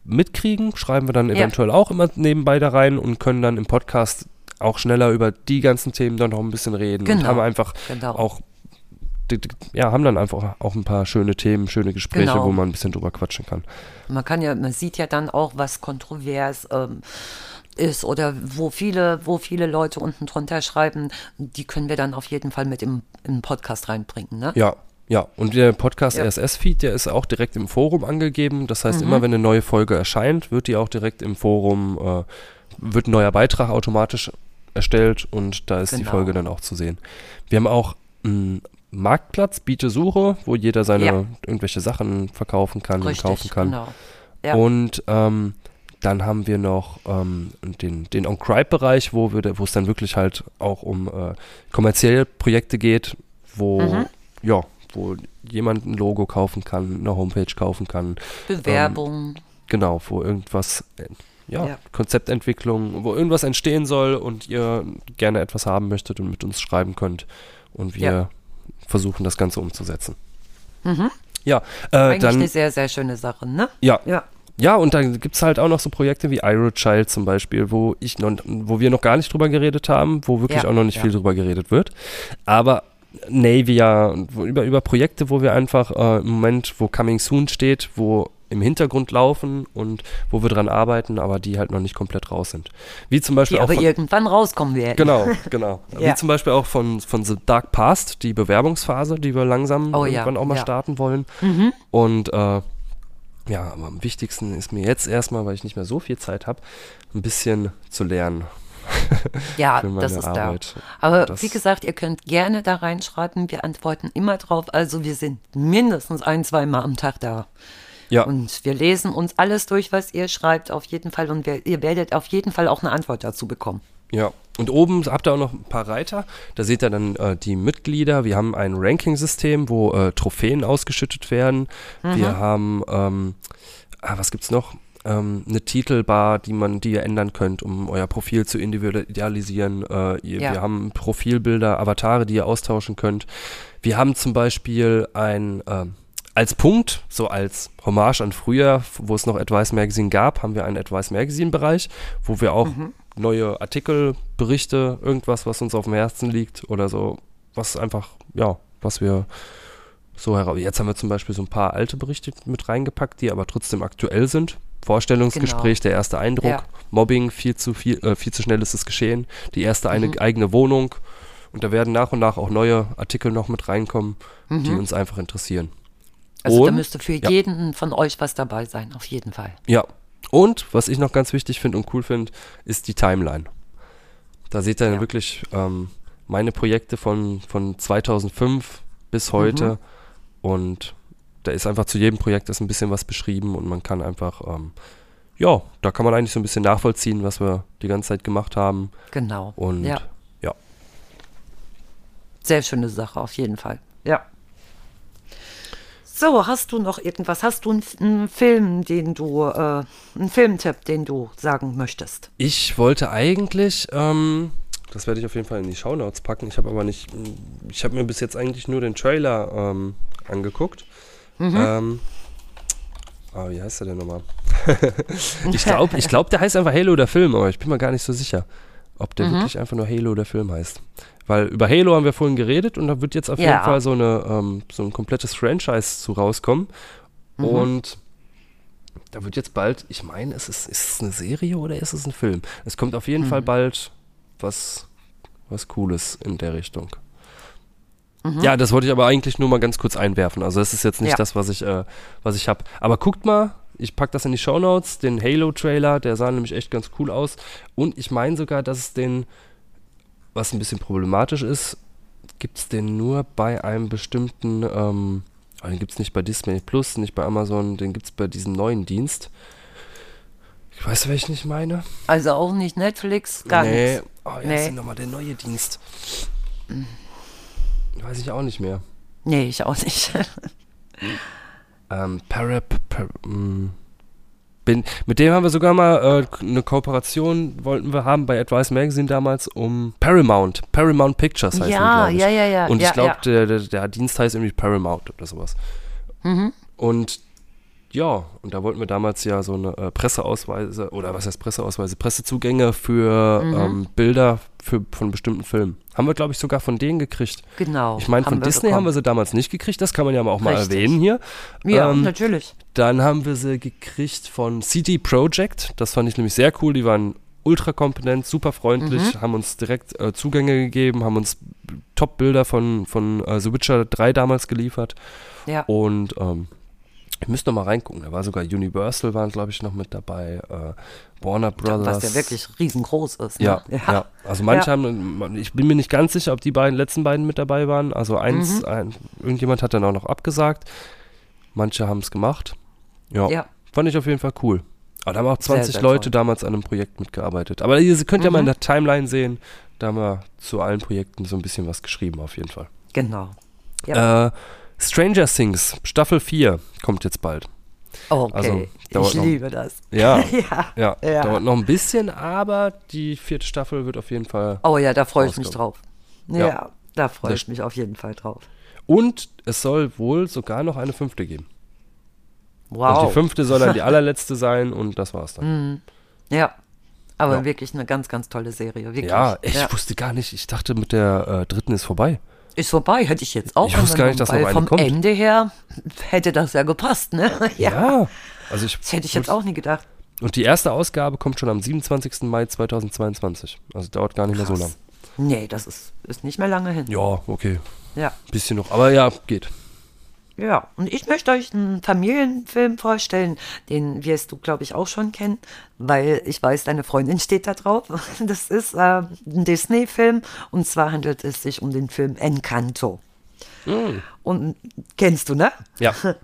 mitkriegen, schreiben wir dann Ja. eventuell auch immer nebenbei da rein und können dann im Podcast auch schneller über die ganzen Themen dann noch ein bisschen reden und Genau. haben einfach Genau. auch ja, haben dann einfach auch ein paar schöne Themen, schöne Gespräche, Genau. wo man ein bisschen drüber quatschen kann. Man kann ja, man sieht ja dann auch, was kontrovers ähm, ist oder wo viele, wo viele Leute unten drunter schreiben, die können wir dann auf jeden Fall mit im, im Podcast reinbringen. Ne? Ja, ja. Und der Podcast Ja. RSS-Feed, der ist auch direkt im Forum angegeben. Das Mhm. heißt, immer wenn eine neue Folge erscheint, wird die auch direkt im Forum, äh, wird ein neuer Beitrag automatisch erstellt und da ist die Genau. Folge dann auch zu sehen. Wir haben auch einen Marktplatz, Biete Suche, wo jeder seine Ja. irgendwelche Sachen verkaufen kann Richtig, und kaufen kann. genau. Ja. Und ähm, dann haben wir noch ähm, den, den On-Cribe-Bereich, wo, wir da- wo es dann wirklich halt auch um äh, kommerzielle Projekte geht, wo, Mhm. ja, wo jemand ein Logo kaufen kann, eine Homepage kaufen kann. Bewerbung. genau, wo irgendwas, äh, ja, Ja. Konzeptentwicklung, wo irgendwas entstehen soll und ihr gerne etwas haben möchtet und mit uns schreiben könnt und wir Ja. Versuchen das Ganze umzusetzen. Ja, äh, Eigentlich dann eine sehr, sehr schöne Sache, ne? ja, Ja. ja, und dann gibt es halt auch noch so Projekte wie Iron Child zum Beispiel, wo ich noch, wo wir noch gar nicht drüber geredet haben, wo wirklich Ja, auch noch nicht ja. viel drüber geredet wird. Aber Navia, über, über Projekte, wo wir einfach äh, im Moment, wo Coming Soon steht, wo im Hintergrund laufen und wo wir dran arbeiten, aber die halt noch nicht komplett raus sind. Wie zum Beispiel Die auch aber von, irgendwann rauskommen werden. Genau, genau. Ja. Wie zum Beispiel auch von, von The Dark Past, die Bewerbungsphase, die wir langsam Oh ja, irgendwann auch mal ja. starten wollen. Und äh, ja, aber am wichtigsten ist mir jetzt erstmal, weil ich nicht mehr so viel Zeit habe, ein bisschen zu lernen. Ja, das ist Arbeit. da. Aber Das- wie gesagt, ihr könnt gerne da reinschreiben. Wir antworten immer drauf. Also wir sind mindestens ein, zweimal am Tag da. Ja, Und wir lesen uns alles durch, was ihr schreibt, auf jeden Fall. Und wir, ihr werdet auf jeden Fall auch eine Antwort dazu bekommen. ja. Und oben habt ihr auch noch ein paar Reiter. Da seht ihr dann äh, die Mitglieder. Wir haben ein Ranking-System, wo äh, Trophäen ausgeschüttet werden. Wir haben, ähm, ah, was gibt's noch? Ähm, eine Titelbar, die man, die ihr ändern könnt, um euer Profil zu individualisieren. Äh, ihr, Ja. Wir haben Profilbilder, Avatare, die ihr austauschen könnt. Wir haben zum Beispiel ein ähm, als Punkt, so als Hommage an früher, wo es noch Advice Magazine gab, haben wir einen Advice Magazine Bereich, wo wir auch neue Artikel, Berichte, irgendwas, was uns auf dem Herzen liegt oder so, was einfach, ja, was wir so heraus. Jetzt haben wir zum Beispiel so ein paar alte Berichte mit reingepackt, die aber trotzdem aktuell sind. Vorstellungsgespräch, der erste Eindruck, Ja. Mobbing, viel zu viel, äh, viel zu schnell ist es geschehen, die erste eine Mhm. eigene Wohnung und da werden nach und nach auch neue Artikel noch mit reinkommen, Mhm. die uns einfach interessieren. Also da Und- müsste für ja. jeden von euch was dabei sein, auf jeden Fall. Ja. Und was ich noch ganz wichtig finde und cool finde, ist die Timeline. Da seht ihr dann Ja. wirklich ähm, meine Projekte von, von 2005 bis heute. Und da ist einfach zu jedem Projekt ist ein bisschen was beschrieben und man kann einfach, ähm, ja, da kann man eigentlich so ein bisschen nachvollziehen, was wir die ganze Zeit gemacht haben. Genau. Und ja, ja. sehr schöne Sache, auf jeden Fall. Ja. So, hast du noch irgendwas? Hast du einen, einen Film, den du, äh, einen Filmtipp, den du sagen möchtest? Ich wollte eigentlich, ähm, das werde ich auf jeden Fall in die Shownotes packen. Ich habe aber nicht, ich habe mir bis jetzt eigentlich nur den Trailer ähm, angeguckt. Ähm, ah, wie heißt der denn nochmal? ich glaube, ich glaub, der heißt einfach Halo der Film, aber ich bin mir gar nicht so sicher, ob der wirklich einfach nur Halo der Film heißt. Weil über Halo haben wir vorhin geredet und da wird jetzt auf Ja. jeden Fall so, eine, ähm, so ein komplettes Franchise zu rauskommen. Und da wird jetzt bald, ich meine, ist es, ist es eine Serie oder ist es ein Film? Es kommt auf jeden Fall bald was, was Cooles in der Richtung. Ja, das wollte ich aber eigentlich nur mal ganz kurz einwerfen. Also das ist jetzt nicht Ja. das, was ich, äh, was ich habe. Aber guckt mal, ich packe das in die Shownotes, den Halo-Trailer, der sah nämlich echt ganz cool aus. Und ich meine sogar, dass es den, was ein bisschen problematisch ist, gibt es den nur bei einem bestimmten, ähm, oh, den gibt es nicht bei Disney Plus, nicht bei Amazon, den gibt es bei diesem neuen Dienst. Ich weiß, welchen ich meine. Also auch nicht Netflix, gar nee. nichts. Oh, ja, Nee. ist nochmal der neue Dienst? Weiß ich auch nicht mehr. Nee, ich auch nicht. Ähm, Parap, par, mm, bin, mit dem haben wir sogar mal äh, eine Kooperation, wollten wir haben bei Advice Magazine damals, um Paramount. Paramount Pictures heißt Ja, die, glaub ich. ja, ja, ja, Und ja, ich glaube, ja. der, der, der Dienst heißt irgendwie Paramount oder sowas. Mhm. Und ja, und da wollten wir damals ja so eine äh, Presseausweise, oder was heißt Presseausweise, Pressezugänge für Mhm. ähm, Bilder für, von bestimmten Filmen. Haben wir, glaube ich, sogar von denen gekriegt. Genau. Ich meine, von Disney haben wir bekommen. sie damals nicht gekriegt, das kann man ja auch mal Richtig. erwähnen hier. Ja, Ähm, natürlich. Dann haben wir sie gekriegt von CD Projekt. Das fand ich nämlich sehr cool. Die waren ultra kompetent, super freundlich, Mhm. haben uns direkt äh, Zugänge gegeben, haben uns Top-Bilder von, von äh, The Witcher 3 damals geliefert. Ja. Und ähm, ich müsste noch mal reingucken. Da war sogar Universal, waren glaube ich noch mit dabei. Äh, Warner Brothers. Was ja wirklich riesengroß ist. Ne? Ja, ja. Also manche Ja. haben, ich bin mir nicht ganz sicher, ob die beiden letzten beiden mit dabei waren. Also eins, Mhm. ein, irgendjemand hat dann auch noch abgesagt. Manche haben es gemacht. Ja, Ja. fand ich auf jeden Fall cool. Aber da haben auch 20 sehr Leute toll. damals an einem Projekt mitgearbeitet. Aber ihr könnt ja mal in Mhm. der Timeline sehen, da haben wir zu allen Projekten so ein bisschen was geschrieben auf jeden Fall. Genau. Ja. Äh, Stranger Things, Staffel 4 kommt jetzt bald. Okay, Also, ich noch- liebe das. Ja, ja, ja, ja. dauert noch ein bisschen, aber die vierte Staffel wird auf jeden Fall. Oh ja, da freue ich mich drauf. Ja, Ja. da freue ich mich auf jeden Fall drauf. Und es soll wohl sogar noch eine fünfte geben. Und Wow. die fünfte soll dann die allerletzte sein und das war's dann. Ja. Aber Ja. wirklich eine ganz, ganz tolle Serie. Wirklich. Ja, ich wusste gar nicht. Ich dachte, mit der äh, dritten ist vorbei. Ist vorbei, hätte ich jetzt auch. Ich wusste gar nicht, dass noch eine Vom kommt. Ende her hätte das ja gepasst, ne? Ja. Also ich, Das hätte ich jetzt auch nie gedacht. Und die erste Ausgabe kommt schon am 27. Mai 2022. Also dauert gar nicht mehr so lang. Nee, das ist, ist nicht mehr lange hin. Ja, okay. Ja. Bisschen noch. Aber ja, geht. Ja, und ich möchte euch einen Familienfilm vorstellen, den wirst du, glaube ich, auch schon kennen, weil ich weiß, deine Freundin steht da drauf. Das ist äh, ein Disney-Film und zwar handelt es sich um den Film Encanto. Und kennst du, ne? Ja.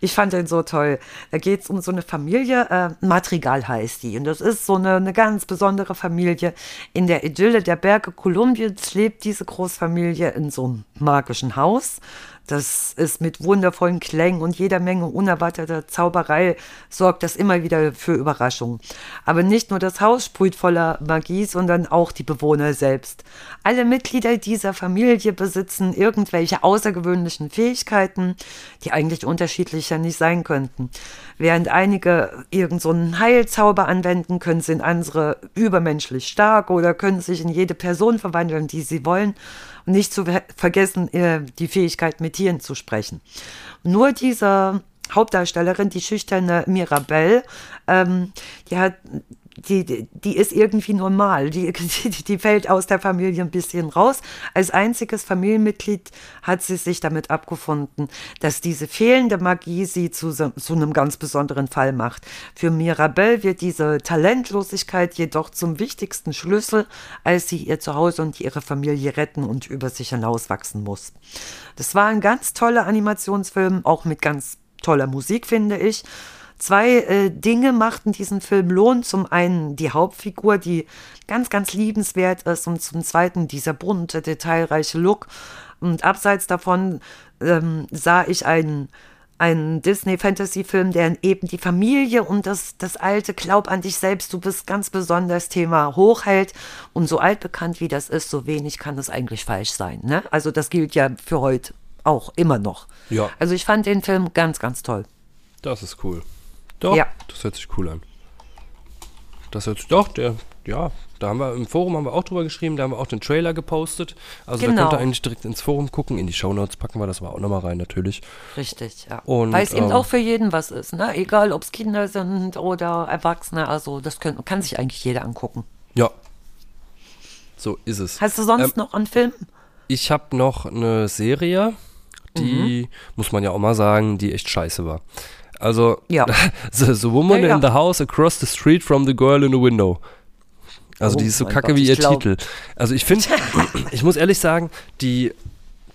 Ich fand den so toll. Da geht es um so eine Familie, äh, Madrigal heißt die. Und das ist so eine, eine ganz besondere Familie. In der Idylle der Berge Kolumbiens lebt diese Großfamilie in so einem magischen Haus. Das ist mit wundervollen Klängen und jeder Menge unerwarteter Zauberei sorgt das immer wieder für Überraschungen. Aber nicht nur das Haus sprüht voller Magie, sondern auch die Bewohner selbst. Alle Mitglieder dieser Familie besitzen irgendwelche außergewöhnlichen Fähigkeiten, die eigentlich unterschiedlicher nicht sein könnten. Während einige irgend so Heilzauber anwenden, können sind andere übermenschlich stark oder können sich in jede Person verwandeln, die sie wollen. Nicht zu ver vergessen, äh, die Fähigkeit, mit Tieren zu sprechen. Nur diese Hauptdarstellerin, die schüchterne Mirabelle, ähm, die hat die, die, ist irgendwie normal. Die, die, die fällt aus der Familie ein bisschen raus. Als einziges Familienmitglied hat sie sich damit abgefunden, dass diese fehlende Magie sie zu, zu einem ganz besonderen Fall macht. Für Mirabelle wird diese Talentlosigkeit jedoch zum wichtigsten Schlüssel, als sie ihr Zuhause und ihre Familie retten und über sich hinauswachsen muss. Das war ein ganz toller Animationsfilm, auch mit ganz toller Musik, finde ich. Zwei äh, Dinge machten diesen Film lohn. Zum einen die Hauptfigur, die ganz, ganz liebenswert ist und zum zweiten dieser bunte, detailreiche Look. Und abseits davon ähm, sah ich einen, einen Disney-Fantasy-Film, der eben die Familie und das, das alte Glaub an dich selbst, du bist ganz besonders Thema hochhält. Und so altbekannt wie das ist, so wenig kann es eigentlich falsch sein. Ne? Also das gilt ja für heute auch immer noch. Ja. Also ich fand den Film ganz, ganz toll. Das ist cool. Doch, Ja. das hört sich cool an. Das hört sich doch, der, ja, da haben wir im Forum haben wir auch drüber geschrieben, da haben wir auch den Trailer gepostet. Also da Genau. könnt ihr eigentlich direkt ins Forum gucken, in die Shownotes packen wir das aber auch nochmal rein, natürlich. Richtig, ja. Und, Weil es eben ähm, auch für jeden was ist, ne? Egal, ob es Kinder sind oder Erwachsene, also das können, kann sich eigentlich jeder angucken. Ja. So ist es. Hast du sonst Ähm, noch einen Film? Ich habe noch eine Serie, die, Mhm. muss man ja auch mal sagen, die echt scheiße war. Also, Ja. the, the Woman Ja, ja. in the House Across the Street from the Girl in the Window. Also Oh die ist so kacke Gott, wie ihr glaub- Titel. Also ich finde, ich muss ehrlich sagen, die,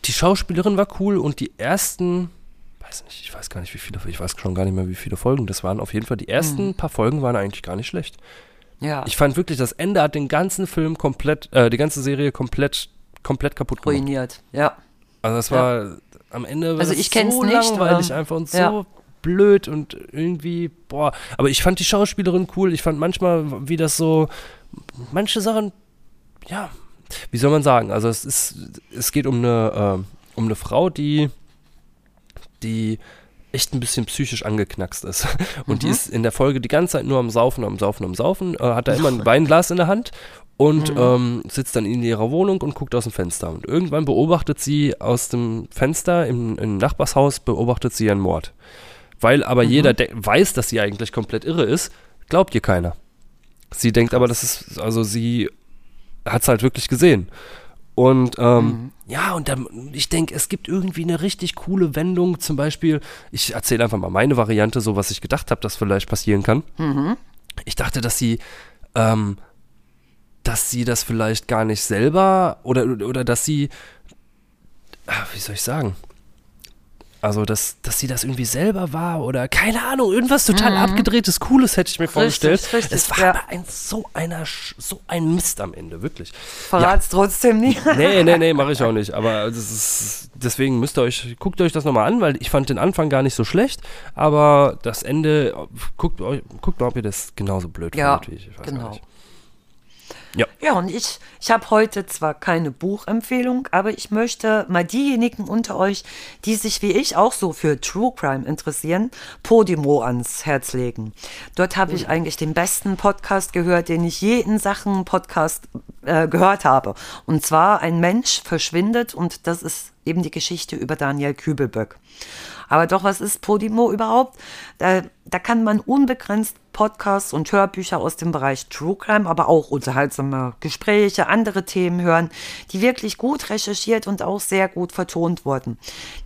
die Schauspielerin war cool und die ersten, weiß nicht, ich weiß gar nicht wie viele, ich weiß schon gar nicht mehr wie viele Folgen das waren. Auf jeden Fall die ersten Mhm. paar Folgen waren eigentlich gar nicht schlecht. Ja, Ich fand wirklich, das Ende hat den ganzen Film komplett, äh, die ganze Serie komplett, komplett kaputt gemacht. ruiniert. Ja. Also das war am Ende war Also ich kenn's so nicht, langweilig aber- einfach und so. Blöd und irgendwie, boah. Aber ich fand die Schauspielerin cool. Ich fand manchmal, wie das so, manche Sachen, ja, wie soll man sagen? Also es ist, es geht um eine, äh, um eine Frau, die, die echt ein bisschen psychisch angeknackst ist. Und die ist in der Folge die ganze Zeit nur am Saufen, am Saufen, am Saufen, äh, hat da immer ein Weinglas in der Hand und ähm, sitzt dann in ihrer Wohnung und guckt aus dem Fenster. Und irgendwann beobachtet sie aus dem Fenster im, im Nachbarshaus, beobachtet sie einen Mord. Weil aber jeder de- weiß, dass sie eigentlich komplett irre ist, glaubt ihr keiner. Sie denkt aber, das ist, also sie hat es halt wirklich gesehen. Und ähm, ja, und dann, ich denke, es gibt irgendwie eine richtig coole Wendung. Zum Beispiel, ich erzähle einfach mal meine Variante, so was ich gedacht habe, dass vielleicht passieren kann. Ich dachte, dass sie, ähm, dass sie das vielleicht gar nicht selber oder, oder dass sie, ah, wie soll ich sagen? Also, dass, dass sie das irgendwie selber war oder keine Ahnung, irgendwas total abgedrehtes, Cooles hätte ich mir vorgestellt. Mhm. richtig, es war ja. aber ein, so, einer, so ein Mist am Ende, wirklich. Verrat's trotzdem nicht. Nee, nee, nee, mache ich auch nicht. Aber ist, deswegen müsst ihr euch, guckt euch das nochmal an, weil ich fand den Anfang gar nicht so schlecht, aber das Ende, guckt euch, guckt mal, ob ihr das genauso blöd Ja, findet wie ich. ich weiß genau. nicht. Ja. Ja, und ich, ich habe heute zwar keine Buchempfehlung, aber ich möchte mal diejenigen unter euch, die sich wie ich auch so für True Crime interessieren, Podimo ans Herz legen. Dort habe ich eigentlich den besten Podcast gehört, den ich je in Sachen Podcast äh, gehört habe. Und zwar Ein Mensch verschwindet und das ist eben die Geschichte über Daniel Kübelböck. Aber doch, was ist Podimo überhaupt? Da, da kann man unbegrenzt Podcasts und Hörbücher aus dem Bereich True Crime, aber auch unterhaltsame Gespräche, andere Themen hören, die wirklich gut recherchiert und auch sehr gut vertont wurden.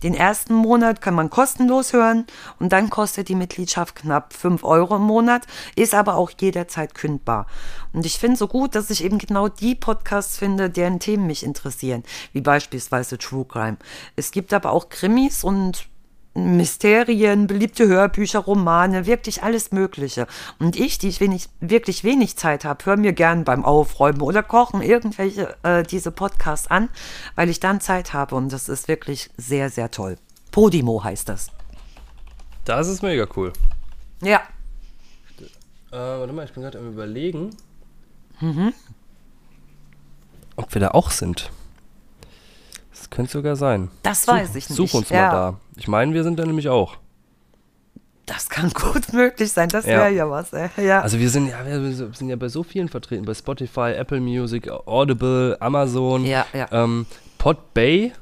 Den ersten Monat kann man kostenlos hören und dann kostet die Mitgliedschaft knapp 5 Euro im Monat, ist aber auch jederzeit kündbar. Und ich finde so gut, dass ich eben genau die Podcasts finde, deren Themen mich interessieren, wie beispielsweise True Crime. Es gibt aber auch Krimis und Mysterien, beliebte Hörbücher, Romane, wirklich alles Mögliche. Und ich, die ich wenig, wirklich wenig Zeit habe, höre mir gern beim Aufräumen oder Kochen irgendwelche äh, diese Podcasts an, weil ich dann Zeit habe und das ist wirklich sehr, sehr toll. Podimo heißt das. Das ist mega cool. Ja. Äh, warte mal, ich bin gerade am überlegen, Mhm. ob wir da auch sind. Das könnte sogar sein. Das weiß ich nicht. Such uns Ja. mal da. Ich meine, wir sind da nämlich auch. Das kann gut möglich sein. Das Ja. wäre ja was. Ey. Ja. Also wir sind ja, wir sind ja bei so vielen vertreten, bei Spotify, Apple Music, Audible, Amazon, Ja, ja. Ähm, Podbay.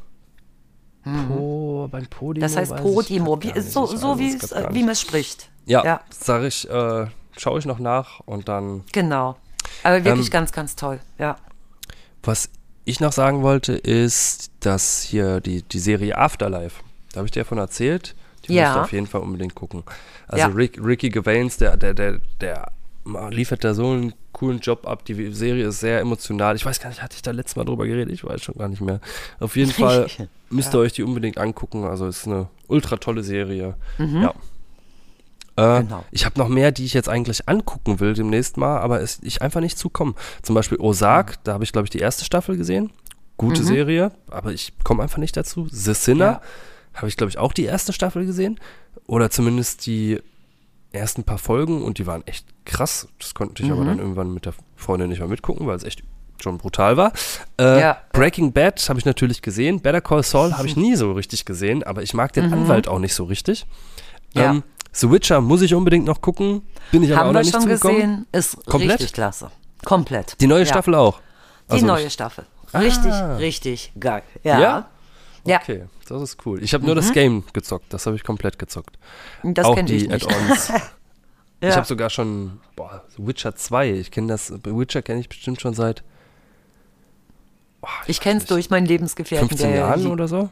Po, beim Podimo. Mhm. das heißt Podimo, wie, so, so wie, es wie man es spricht. Ja, ja. sag ich, äh, schaue ich noch nach und dann. Genau. Aber wirklich Ähm, ganz, ganz toll. Ja. Was ich noch sagen wollte, ist, dass hier die, die Serie Afterlife, da habe ich dir davon erzählt, die Ja. musst du auf jeden Fall unbedingt gucken. Also Ja. Rick, Ricky Gervais, der, der, der, der liefert da so einen coolen Job ab. Die Serie ist sehr emotional. Ich weiß gar nicht, hatte ich da letztes Mal drüber geredet? Ich weiß schon gar nicht mehr. Auf jeden Fall müsst ihr euch die unbedingt angucken. Also es ist eine ultra tolle Serie. Ja. Äh, Genau. Ich habe noch mehr, die ich jetzt eigentlich angucken will demnächst mal, aber es, ich einfach nicht zukomme. Zum Beispiel Ozark, da habe ich glaube ich die erste Staffel gesehen. Gute Serie, aber ich komme einfach nicht dazu. The Sinner Ja. Habe ich glaube ich auch die erste Staffel gesehen oder zumindest die ersten paar Folgen und die waren echt krass. Das konnte ich Mhm. aber dann irgendwann mit der Freundin nicht mehr mitgucken, weil es echt schon brutal war. Äh, Ja. Breaking Bad habe ich natürlich gesehen. Better Call Saul habe ich nie so richtig gesehen, aber ich mag den Anwalt auch nicht so richtig. Mhm. Ja. Ähm, The Witcher muss ich unbedingt noch gucken. Bin ich aber Haben auch noch wir nicht schon zugekommen. gesehen. Ist Komplett? richtig klasse. Komplett. Die neue Ja. Staffel auch. Die Also neue Staffel. Richtig, Ah. richtig geil. Ja. Ja? Ja, Okay, das ist cool. Ich habe nur das Game gezockt. Das habe ich komplett gezockt. das auch kenne die ich nicht. Add-ons. Ich Ja. habe sogar schon boah, Witcher 2. Ich kenne das. Witcher kenne ich bestimmt schon seit boah, Ich weiß kenne es durch meinen Lebensgefährten. 15 der- Jahren oder so?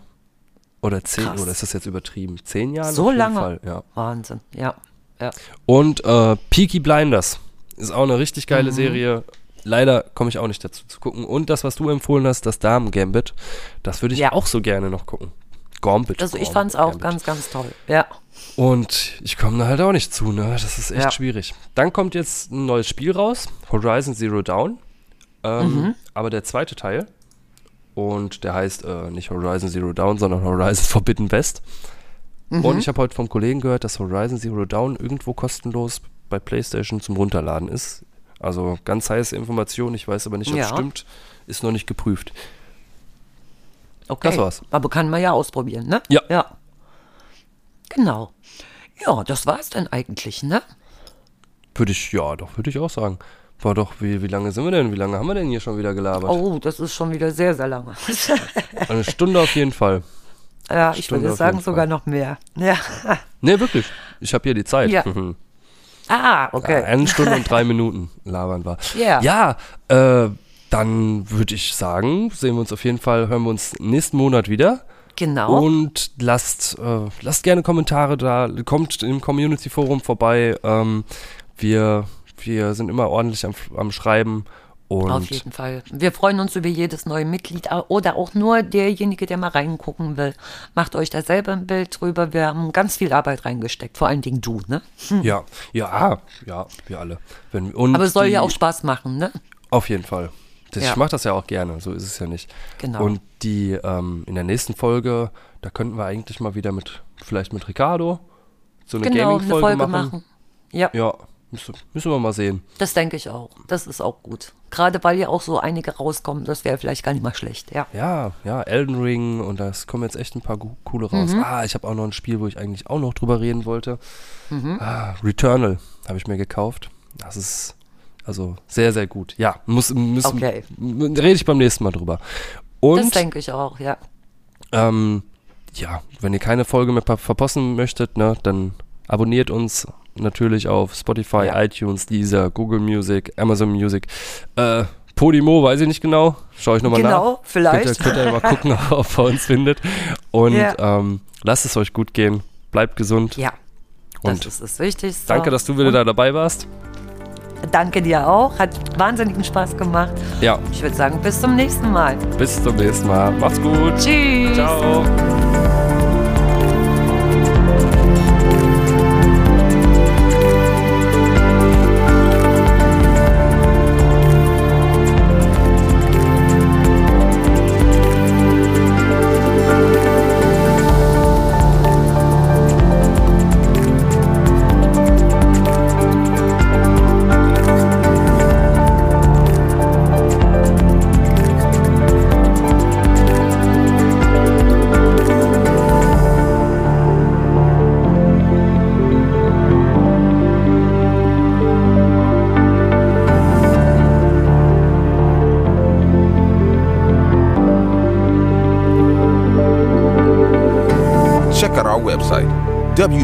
Oder 10? Krass. Oder ist das jetzt übertrieben? 10 Jahren? So lange? Fall, ja. Wahnsinn. Ja. ja. Und äh, Peaky Blinders ist auch eine richtig geile Mhm. Serie. Leider komme ich auch nicht dazu zu gucken. Und das, was du empfohlen hast, das Damen-Gambit, das würde ich Ja. auch so gerne noch gucken. Gambit. Also ich fand es auch Gambit. ganz, ganz toll. Ja. Und ich komme da halt auch nicht zu, ne? Das ist echt Ja. schwierig. Dann kommt jetzt ein neues Spiel raus, Horizon Zero Dawn. Ähm, Mhm. Aber der zweite Teil. Und der heißt äh, nicht Horizon Zero Dawn, sondern Horizon Forbidden West. Mhm. Und ich habe heute vom Kollegen gehört, dass Horizon Zero Dawn irgendwo kostenlos bei PlayStation zum Runterladen ist. Also ganz heiße Information, ich weiß aber nicht, ob es Ja. stimmt. Ist noch nicht geprüft. Okay. Das war's. Aber kann man ja ausprobieren, ne? Ja. Ja. Genau. Ja, das war's dann eigentlich, ne? Würde ich, ja, doch, würde ich auch sagen. War doch, wie, wie lange sind wir denn? Wie lange haben wir denn hier schon wieder gelabert? Oh, das ist schon wieder sehr, sehr lange. Eine Stunde auf jeden Fall. ja, ich Stunde würde auf sagen sogar noch mehr. Ja. Nee, wirklich. Ich habe hier die Zeit. Ja. Ah, Ja, okay. eine Stunde und drei Minuten labern war. Ja. Ja, äh, dann würde ich sagen, sehen wir uns auf jeden Fall, hören wir uns nächsten Monat wieder. Genau. Und lasst, äh, lasst gerne Kommentare da, kommt im Community Forum vorbei. Ähm, wir, wir sind immer ordentlich am, am Schreiben Und Auf jeden Fall. Wir freuen uns über jedes neue Mitglied oder auch nur derjenige, der mal reingucken will. Macht euch da selber ein Bild drüber. Wir haben ganz viel Arbeit reingesteckt. Vor allen Dingen du, ne? ja, ja, ja, wir alle. Wenn, Aber es soll die, ja auch Spaß machen, ne? Auf jeden Fall. Das, Ja. Ich mache das ja auch gerne, so ist es ja nicht. Genau. Und die ähm, in der nächsten Folge, da könnten wir eigentlich mal wieder mit, vielleicht mit Ricardo, so eine genau, Gaming-Folge Folge machen. machen. Ja, Ja, müssen, müssen wir mal sehen. das denke ich auch. Das ist auch gut. Gerade weil ja auch so einige rauskommen, das wäre vielleicht gar nicht mal schlecht, ja. Ja, ja, Elden Ring und das kommen jetzt echt ein paar coole raus. Mhm. Ah, ich habe auch noch ein Spiel, wo ich eigentlich auch noch drüber reden wollte. Mhm. Ah, Returnal habe ich mir gekauft. Das ist also sehr, sehr gut. Ja, muss, müssen, Okay. rede ich beim nächsten Mal drüber. Und das denke ich auch, ja. Ähm, ja, wenn ihr keine Folge mehr pa- verpassen möchtet, ne, dann abonniert uns natürlich auf Spotify, Ja. iTunes, Deezer, Google Music, Amazon Music, äh, Podimo, weiß ich nicht genau. Schau ich nochmal Genau, nach. vielleicht. Könnt ihr, könnt ihr mal gucken, ob ihr uns findet. Und Ja. ähm, lasst es euch gut gehen. Bleibt gesund. Ja, das Und ist das Wichtigste. danke, dass du wieder da dabei warst. Danke dir auch. Hat wahnsinnigen Spaß gemacht. Ja, Ich würde sagen, bis zum nächsten Mal. bis zum nächsten Mal. Macht's gut. Tschüss. Ciao.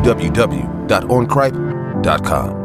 www.oncripe.com.